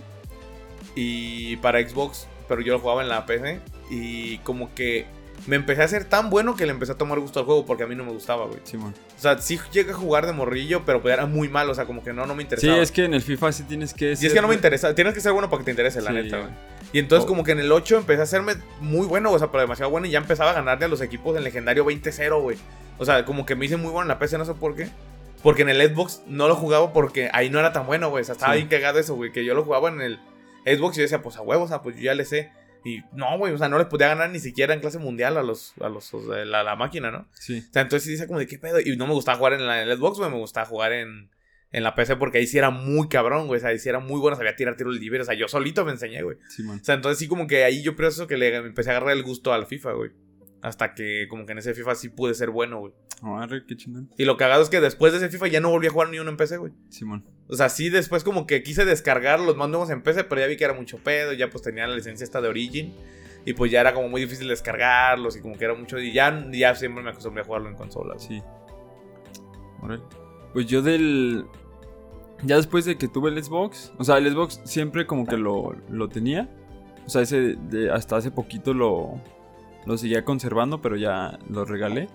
y para Xbox, pero yo lo jugaba en la PC y como que me empecé a hacer tan bueno que le empecé a tomar gusto al juego porque a mí no me gustaba, güey. Simón. O sea, sí llegué a jugar de morrillo, pero pues era muy malo, o sea, como que no, no me Sí, interesaba. es que en el FIFA sí tienes que. Y es ser- que no me interesa, tienes que ser bueno para que te interese, la Sí, neta, güey. güey. Y entonces Oh. como que en el 8 empecé a hacerme muy bueno, o sea, pero demasiado bueno y ya empezaba a ganarle a los equipos en legendario 20-0, güey. O sea, como que me hice muy bueno en la PC, no sé por qué. Porque en el Xbox no lo jugaba porque ahí no era tan bueno, güey. O sea, estaba Sí. bien cagado eso, güey. Que yo lo jugaba en el Xbox y yo decía, pues a huevos, o sea, pues yo ya le sé. Y no, güey, o sea, no les podía ganar ni siquiera en clase mundial a los, a los, o sea, la, la máquina, ¿no? Sí. O sea, entonces sí dice como de qué pedo. Y no me gustaba jugar en, la, en el Xbox, güey, me gustaba jugar en, en la PC porque ahí sí era muy cabrón, güey. O sea, ahí sí era muy bueno, sabía tirar tiros libres. O sea, yo solito me enseñé, güey. Simón. O sea, entonces sí como que ahí yo pienso que le empecé a agarrar el gusto al FIFA, güey. Hasta que como que en ese FIFA sí pude ser bueno, güey. Qué chingón. Y lo cagado es que después de ese FIFA ya no volví a jugar ni uno en PC, güey. Simón. O sea, sí después como que quise descargar los más nuevos en PC, pero ya vi que era mucho pedo, ya pues tenía la licencia esta de Origin. Y pues ya era como muy difícil descargarlos y como que era mucho... Y ya, ya siempre me acostumbré a jugarlo en consolas. Sí. Pues yo del. Ya después de que tuve el Xbox. O sea, el Xbox siempre como que lo, lo tenía. O sea, ese de, hasta hace poquito lo. Lo seguía conservando, pero ya lo regalé.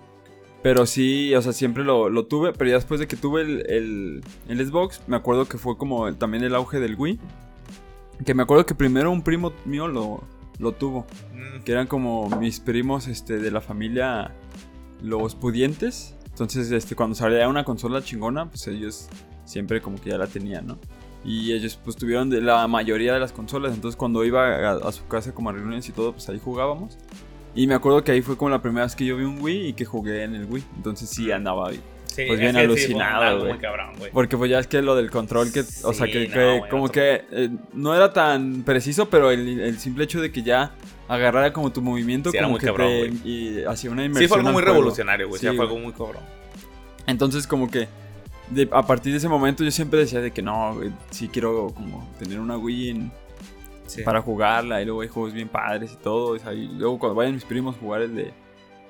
Pero sí, o sea, siempre lo, lo tuve. Pero ya después de que tuve el, el, el Xbox, me acuerdo que fue como el- también el auge del Wii. Que me acuerdo que primero un primo mío lo, lo tuvo. Mm, que eran como mis primos este, de la familia los pudientes. Entonces, este, cuando salía una consola chingona, pues ellos siempre como que ya la tenían, ¿no? Y ellos pues tuvieron de la mayoría de las consolas. Entonces cuando iba a, a su casa como a reuniones y todo, pues ahí jugábamos. Y me acuerdo que ahí fue como la primera vez que yo vi un Wii y que jugué en el Wii. Entonces sí andaba ahí. Sí, Pues bien alucinado, güey. Porque pues ya es que lo del control que, o sea, que, no, que como que eh, no era tan preciso, pero el, el simple hecho de que ya agarrara como tu movimiento era como muy que cabrón, te y hacía una inmersión Sí, fue algo al muy juego. revolucionario, güey. Fue algo muy cabrón. Entonces como que de- a partir de ese momento yo siempre decía de que no, güey, sí quiero como tener una Wii en- Sí. para jugarla y luego hay juegos bien padres y todo. o sea, y luego cuando vayan mis primos a jugar el de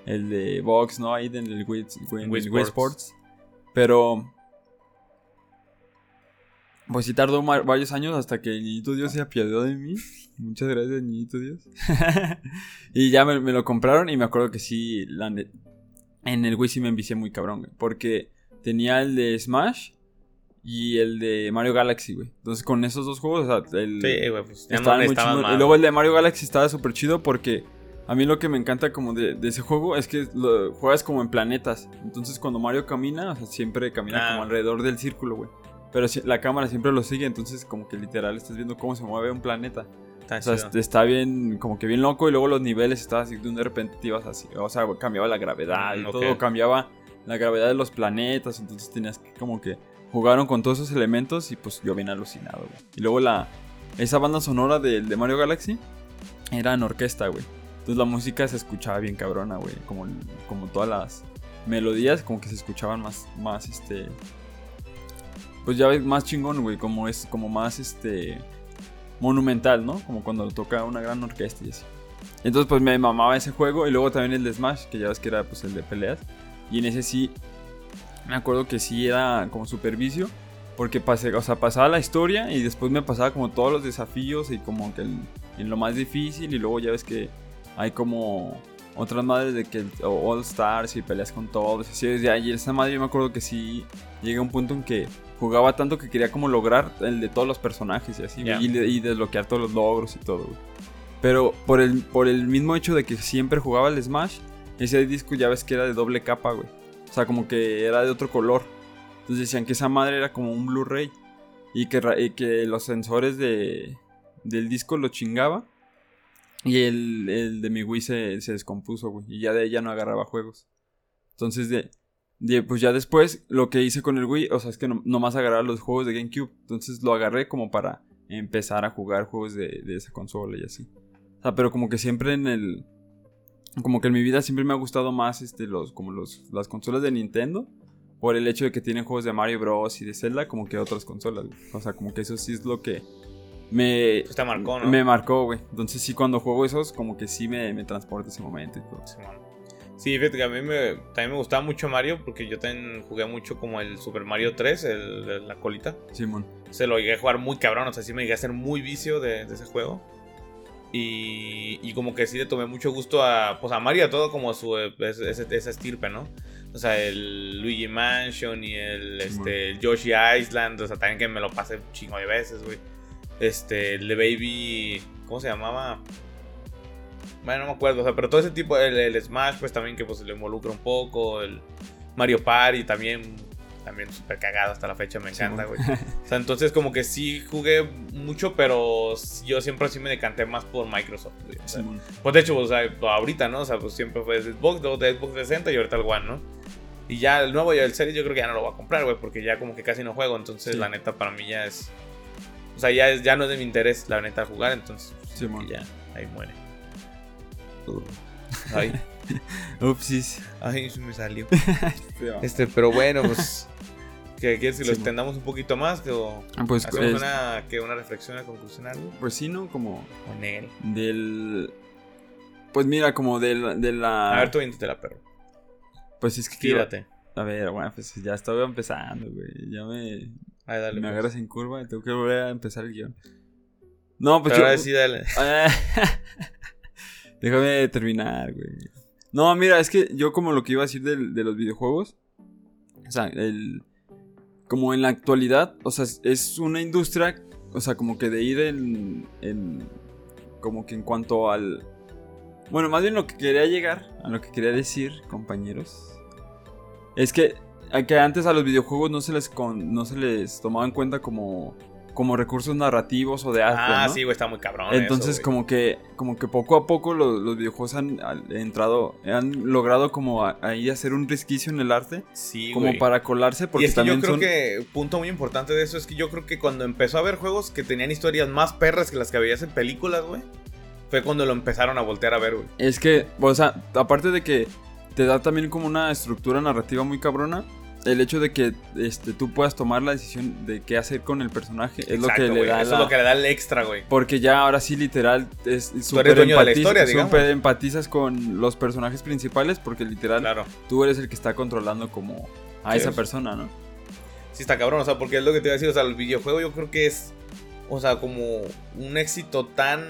el de box, ¿no? Ahí en el Wii, Sports. Sports. Pero pues sí tardó varios años hasta que el niñito Dios se apiadó de mí. Muchas gracias, niñito Dios. <laughs> y ya me, me lo compraron y me acuerdo que sí, la en el Wii sí me envicié muy cabrón. Porque tenía el de Smash y el de Mario Galaxy, güey. Entonces con esos dos juegos, o sea, el, Sí, güey, pues no estaban muy más. Y luego el de Mario Galaxy estaba súper chido porque a mí lo que me encanta como de, de ese juego es que lo juegas como en planetas. Entonces cuando Mario camina, o sea, siempre camina Ah. como alrededor del círculo, güey. Pero la cámara siempre lo sigue, entonces como que literal estás viendo cómo se mueve un planeta. Está O sea, chido. est- está bien, como que bien loco y luego los niveles estaban así, de repente te ibas así. O sea, cambiaba la gravedad y Mm, todo, cambiaba la gravedad de los planetas, entonces tenías que como que jugaron con todos esos elementos y pues yo bien alucinado, güey. Y luego la, esa banda sonora del de Mario Galaxy era en orquesta, güey. Entonces la música se escuchaba bien cabrona, güey. Como, como todas las melodías, como que se escuchaban más, más este... Pues ya ves, más chingón, güey. Como es, como más este monumental, ¿no? Como cuando toca una gran orquesta y así. Entonces pues me mamaba ese juego y luego también el de Smash, que ya ves que era pues el de peleas. Y en ese sí, me acuerdo que sí era como supervicio, porque pasé, o sea, pasaba la historia y después me pasaba como todos los desafíos y como que en lo más difícil y luego ya ves que hay como otras madres de que All Stars y peleas con todos. Así desde ahí, esa madre yo me acuerdo que sí llegué a un punto en que jugaba tanto que quería como lograr el de todos los personajes y así, Ya. y, y desbloquear todos los logros y todo, güey. Pero por el, por el mismo hecho de que siempre jugaba el Smash, ese disco ya ves que era de doble capa, güey. O sea, como que era de otro color. Entonces decían que esa madre era como un Blu-ray. Y que, que los sensores de, del disco lo chingaba. Y el, el de mi Wii se, se descompuso, güey. Y ya de ya no agarraba juegos. Entonces, de, de- pues ya después, lo que hice con el Wii, o sea, es que no, nomás agarraba los juegos de GameCube. Entonces lo agarré como para empezar a jugar juegos de, de esa consola y así. O sea, pero como que siempre en el. Como que en mi vida siempre me ha gustado más este, los, como los, las consolas de Nintendo. Por el hecho de que tienen juegos de Mario Bros. y de Zelda, como que otras consolas. güey. O sea, como que eso sí es lo que me. Pues te marcó, ¿no? Me marcó, güey. Entonces sí, cuando juego esos, como que sí me, me transporta ese momento y todo. Sí, fíjate que a mí me, también me gustaba mucho Mario porque yo también jugué mucho como el Super Mario 3, el, la colita. Simón. Se lo llegué a jugar muy cabrón, o sea, sí me llegué a hacer muy vicio de, de ese juego. Y, y como que sí le tomé mucho gusto a, pues a Mario, a todo como su, ese, ese- esa estirpe, ¿no? O sea, el Luigi Mansion y el, Sí, este, el Yoshi Island, o sea, también que me lo pasé un chingo de veces, güey. Este, el de Baby, ¿cómo se llamaba? Bueno, no me acuerdo, o sea, pero todo ese tipo, el, el Smash, pues también que pues le involucra un poco, el Mario Party también, también súper cagado hasta la fecha, me encanta, güey. O sea, entonces como que sí jugué mucho, pero yo siempre sí me decanté más por Microsoft, güey. O sea, pues de hecho, o sea, ahorita, ¿no? O sea, pues siempre fue Xbox, luego de Xbox 60 y ahorita el One, ¿no? Y ya el nuevo, ya el Series, yo creo que ya no lo voy a comprar, güey, porque ya como que casi no juego. Entonces, Sí. la neta, para mí ya es. O sea, ya, es, ya no es de mi interés, la neta, jugar. Entonces, ya, ahí muere. Ay, <laughs> Upsis. ay, se me salió. <laughs> Este, pero bueno, pues. ¿Qué quieres que lo Sí, extendamos un poquito más? O Ah, Pues, hacemos es- una, que una reflexión, una conclusión, algo. pues sí, ¿no? Como Con él. del... Pues mira, como de la... De la A ver, tú la perro. Pues es que... quiero- Tírate. A ver, bueno, pues ya estaba empezando, güey. Ya me, Ay, dale. me pues. agarras en curva y tengo que volver a empezar el guion. No, pues Pero yo... ahora sí, dale. <laughs> Ah, <laughs> Déjame terminar, güey. No, mira, es que yo como lo que iba a decir del- de, los videojuegos, o sea, el, como en la actualidad, o sea, es- una industria, o sea, como que de ir en, en- como que en cuanto al, bueno, más bien lo que quería llegar, a lo que quería decir, compañeros, es que, que antes a los videojuegos no se les, con- no se les tomaba en cuenta como, como recursos narrativos o de arte, Ah, ¿no? sí, güey, está muy cabrón. Entonces eso, como que como que poco a poco los, los videojuegos han, han entrado han logrado como ahí hacer un resquicio en el arte Sí, como para colarse porque y es que yo también creo son que punto muy importante de eso es que yo creo que cuando empezó a haber juegos que tenían historias más perras que las que veías en películas, güey, fue cuando lo empezaron a voltear a ver, güey. es que o sea aparte de que te da también como una estructura narrativa muy cabrona el hecho de que este, tú puedas tomar la decisión de qué hacer con el personaje es lo que le da Eso la- es lo que le da el extra, güey. Porque ya ahora sí, literal, es súper eres dueño de la empatiz- historia, digamos. súper empatizas con los personajes principales porque literal Claro. tú eres el que está controlando como a Sí, esa es. persona, ¿no? Sí está cabrón, o sea, porque es lo que te iba a decir, o sea, el videojuego yo creo que es, o sea, como un éxito tan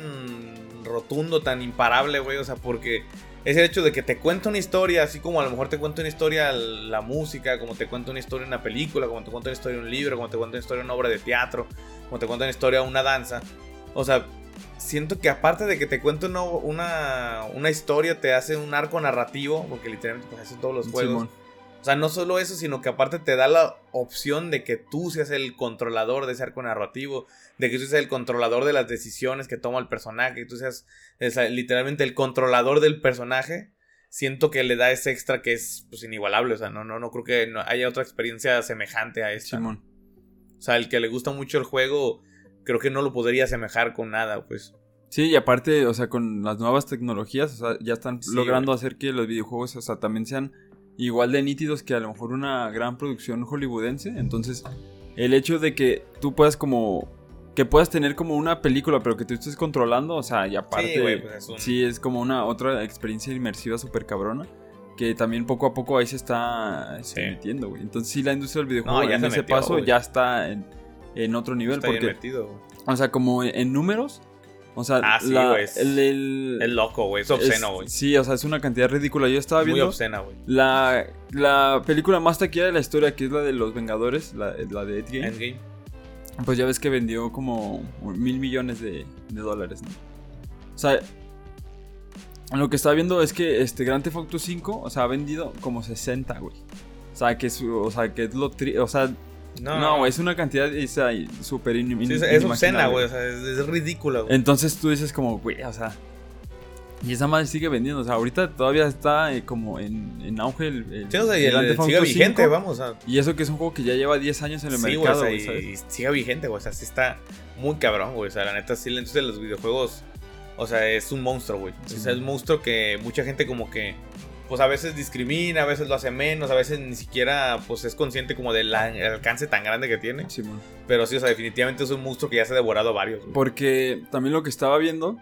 rotundo, tan imparable, güey, o sea, porque es el hecho de que te cuenta una historia, así como a lo mejor te cuenta una historia la música, como te cuenta una historia una película, como te cuenta una historia un libro, como te cuenta una historia una obra de teatro, como te cuenta una historia una danza, o sea, siento que aparte de que te cuenta una, una, historia, te hace un arco narrativo, porque literalmente pues hacen todos los juegos. O sea, no solo eso, sino que aparte te da la opción de que tú seas el controlador de ese arco narrativo, de que tú seas el controlador de las decisiones que toma el personaje, que tú seas literalmente el controlador del personaje. Siento que le da ese extra que es pues, inigualable. O sea, no, no, no creo que no haya otra experiencia semejante a esta. Simón. O sea, el que le gusta mucho el juego, creo que no lo podría asemejar con nada, pues. Sí, y aparte, o sea, con las nuevas tecnologías, o sea, ya están Sí, logrando hacer que los videojuegos, o sea, también sean igual de nítidos que a lo mejor una gran producción hollywoodense. Entonces, el hecho de que tú puedas como que puedas tener como una película, pero que tú estés controlando, o sea, y aparte, Sí, güey, pues es un- sí, es como una otra experiencia inmersiva súper cabrona. Que también poco a poco ahí se está Sí. metiendo, güey. Entonces, sí, la industria del videojuego No, ya en se ese metió, paso ya está en, en otro nivel. Está porque, metido. o sea, como en números, o sea, Ah, sí, la- güey, es- el, loco, güey. Es obsceno, güey. Sí, o sea, es una cantidad ridícula. Yo estaba Muy viendo obscena, güey. la, la película más taquilla de la historia, que es la de los Vengadores, la, la de Endgame. Endgame. Pues ya ves que vendió como mil millones de, de dólares, ¿no? O sea, lo que estaba viendo es que este Grand Theft Auto 5, o sea, ha vendido como 60, güey. O sea, que es, o sea, que es lo tri o sea, No, no, es una cantidad o sea, súper in- Sí, es, obscena, güey. O sea, es, es ridícula, güey. Entonces tú dices como, güey, o sea. Y esa madre sigue vendiendo. O sea, ahorita todavía está eh, como en, en auge el, el- Sí, o sea, y el el, sigue vigente, 5, vamos. O Y eso que es un juego que ya lleva 10 años en el sí, güey, mercado, o sea, güey, y, ¿sabes? y sigue vigente, güey. O sea, sí está muy cabrón, güey. O sea, la neta, sí, de los videojuegos. O sea, es un monstruo, güey. O sea, es un monstruo que mucha gente como que. Pues a veces discrimina, a veces lo hace menos, a veces ni siquiera pues es consciente como del alcance tan grande que tiene. Pero sí, o sea, definitivamente es un monstruo que ya se ha devorado a varios. güey. Porque también lo que estaba viendo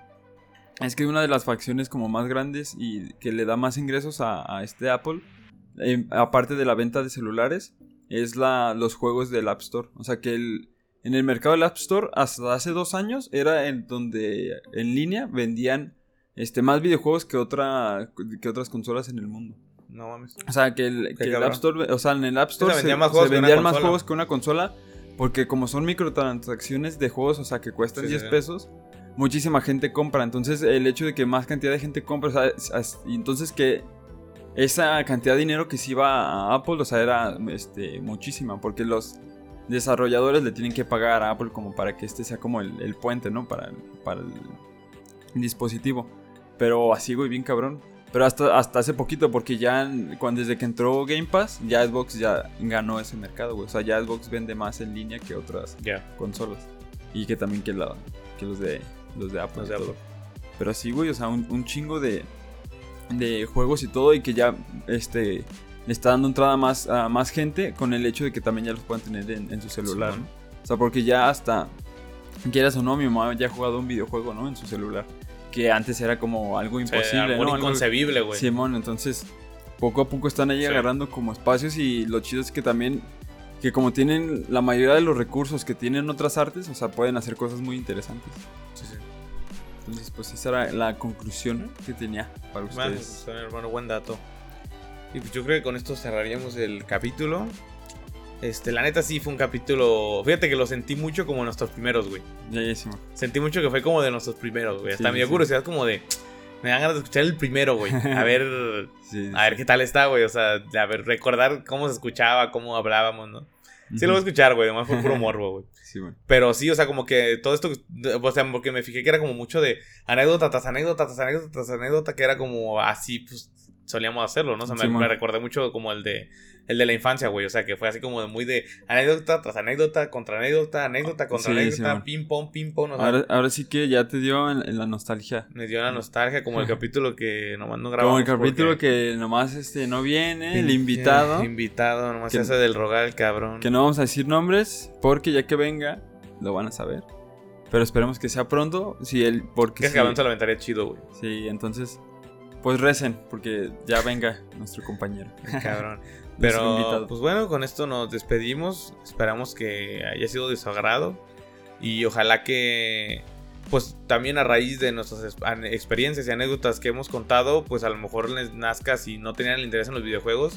es que una de las facciones como más grandes y que le da más ingresos a, a este Apple, eh, aparte de la venta de celulares, es la, los juegos del App Store. O sea que el, en el mercado del App Store hasta hace dos años era en donde en línea vendían este, más videojuegos que, otra, que otras consolas en el mundo. No mames. O sea, que el, que el App Store, o sea, en el App Store Se vendían más se juegos que una vendían más consola. juegos que una consola. Porque como son microtransacciones de juegos, o sea, que cuestan Sí, sí, 10 sí. pesos, muchísima gente compra. Entonces, el hecho de que más cantidad de gente compra, o sea, es- es- y entonces que esa cantidad de dinero que se iba a Apple, o sea, era este, muchísima. Porque los desarrolladores le tienen que pagar a Apple como para que este sea como el, el puente, ¿no? Para, para el dispositivo. Pero así, güey, bien cabrón. Pero hasta, hasta hace poquito, porque ya cuando, desde que entró Game Pass, ya Xbox ya ganó ese mercado, güey. O sea, ya Xbox vende más en línea que otras consolas. Y que también que, la, que los de los de Apple. Los de. Apple. Pero sí, güey, o sea, un, un chingo de, de juegos y todo. Y que ya este le está dando entrada a más, a más gente con el hecho de que también ya los puedan tener en, en su celular. O sea, porque ya hasta, quieras o no, mi mamá ya ha jugado un videojuego, ¿no? En su celular. Que antes era como algo imposible, amor ¿no? Algo- inconcebible, güey. Simón, entonces poco a poco están ahí Sí. agarrando como espacios y lo chido es que también, que como tienen la mayoría de los recursos que tienen otras artes, o sea, pueden hacer cosas muy interesantes. Sí, sí. Entonces, pues esa era la conclusión que tenía para Bueno, ustedes. pues, hermano, buen dato. Y pues yo creo que con esto cerraríamos el capítulo. Este, la neta sí fue un capítulo. Fíjate que lo sentí mucho como nuestros primeros, güey. Bellísimo. Sentí mucho que fue como de nuestros primeros, güey. Hasta Sí, me dio sí. curiosidad como de. Me dan ganas de escuchar el primero, güey. A ver. <laughs> Sí, A ver qué tal está, güey. O sea, a ver, recordar cómo se escuchaba, cómo hablábamos, ¿no? Sí lo voy a escuchar, güey. Además fue puro <laughs> morbo, güey. Sí, bueno. Pero sí, o sea, como que todo esto, o sea, porque me fijé que era como mucho de anécdota tras anécdota tras anécdota tras anécdota, que era como así, pues solíamos hacerlo, ¿no? O sea, me, recordé mucho como el de el de la infancia, güey, o sea, que fue así como de muy de anécdota tras anécdota, contra anécdota, anécdota contra Sí, anécdota, Simón. ping pong, ping pong, o sea, Ahora, ahora sí que ya te dio en, en la nostalgia. me dio una nostalgia como el capítulo que nomás no grabamos. Como el capítulo que nomás este no viene, el invitado. Invitado, nomás Que- se hace del rogar el cabrón. Que no vamos a decir nombres, porque ya que venga, lo van a saber. Pero esperemos que sea pronto. Si él, porque Que sí, se lo aventaría chido, güey. sí, entonces, pues recen, porque ya venga nuestro compañero. Cabrón. <laughs> Pero, pues bueno, con esto nos despedimos. Esperamos que haya sido de su agrado. Y ojalá que, pues también a raíz de nuestras experiencias y anécdotas que hemos contado, pues a lo mejor les nazca si no tenían el interés en los videojuegos.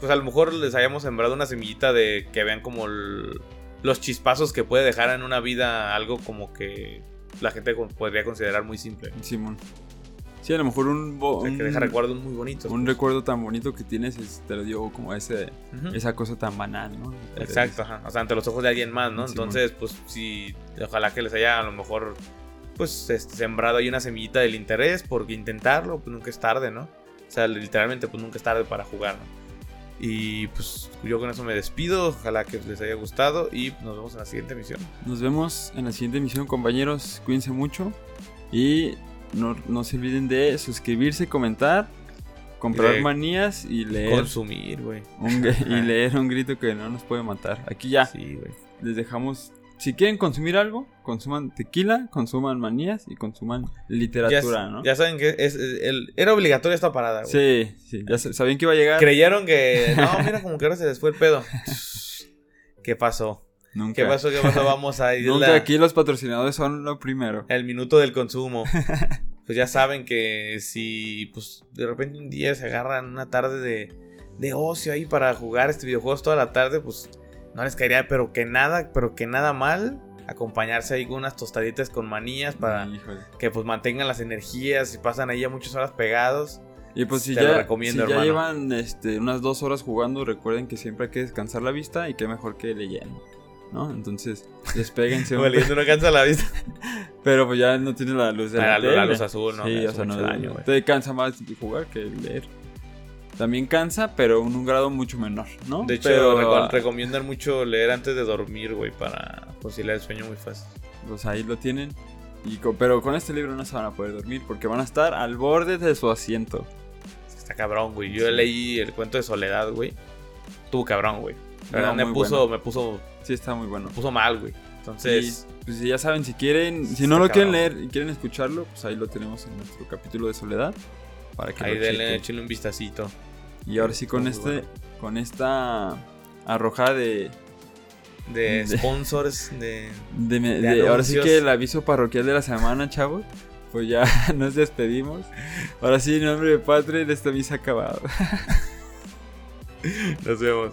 Pues a lo mejor les hayamos sembrado una semillita de que vean como el- los chispazos que puede dejar en una vida algo como que la gente podría considerar muy simple. Simón. Sí, a lo mejor un, bo- O sea, que deja recuerdos muy bonitos. un pues. recuerdo tan bonito que tienes es- te lo dio como ese, esa cosa tan banal, ¿no? Exacto, ajá. O sea, ante los ojos de alguien más, ¿no? Sí, Entonces, pues sí, ojalá que les haya a lo mejor, pues, este, sembrado ahí una semillita del interés, porque intentarlo, pues nunca es tarde, ¿no? O sea, literalmente, pues nunca es tarde para jugar, ¿no? Y pues yo con eso me despido, ojalá que les haya gustado y nos vemos en la siguiente emisión. Nos vemos en la siguiente emisión, compañeros. Cuídense mucho. Y no, no se olviden de suscribirse, comentar, comprar De manías y leer, Consumir, güey. y <laughs> leer un grito que no nos puede matar. Aquí ya Sí, güey. les dejamos. Si quieren consumir algo, consuman tequila, consuman manías y consuman literatura, ya, ¿no? ya saben que es, es- el, era obligatoria esta parada, güey. Sí, sí, ya sa- sabían que iba a llegar. Creyeron que, no, mira como que ahora se les fue el pedo. <laughs> ¿Qué pasó? Nunca. ¿Qué pasó? ¿Qué pasó? <laughs> Vamos a ir Nunca la- aquí los patrocinadores son lo primero. el minuto del consumo. <laughs> Pues ya saben que si pues de repente un día se agarran una tarde de, de ocio ahí para jugar este videojuego toda la tarde, pues no les caería, pero que nada, pero que nada mal acompañarse ahí con unas tostaditas con manías para Híjole. que pues mantengan las energías y pasan ahí ya muchas horas pegados. Y pues si Te lo ya, recomiendo, si ya llevan este, unas dos horas jugando, recuerden que siempre hay que descansar la vista y qué mejor que leyendo, ¿no? Entonces, despéguense <laughs> Valiendo no cansa la vista. <laughs> Pero pues ya no tienes la luz de Ah, la, la- la luz azul, ¿no? Sí, Me o sea, no, daño, te cansa más jugar que leer. También cansa, pero en un grado mucho menor, ¿no? De hecho, pero, reco- recomiendan mucho leer antes de dormir, güey, para conciliar el sueño muy fácil. pues ahí lo tienen. Y pero con este libro no se van a poder dormir porque van a estar al borde de su asiento. Está cabrón, güey. Yo Sí. leí el cuento de Soledad, güey. Estuvo cabrón, güey. No, me puso, bueno. me puso, Sí, está muy bueno. puso mal, güey. Entonces, Y, pues ya saben, si quieren, si no lo quieren leer y quieren escucharlo, pues ahí lo tenemos en nuestro capítulo de Soledad. Para que ahí denle, échenle un vistacito. Y ahora sí con este, bueno. con esta arrojada de, de sponsors, <laughs> de... de, me- de de- ahora sí que el aviso parroquial de la semana, chavos. Pues ya <laughs> nos despedimos. Ahora sí, en nombre de Patria, esta misa ha acabado. <laughs> Nos vemos.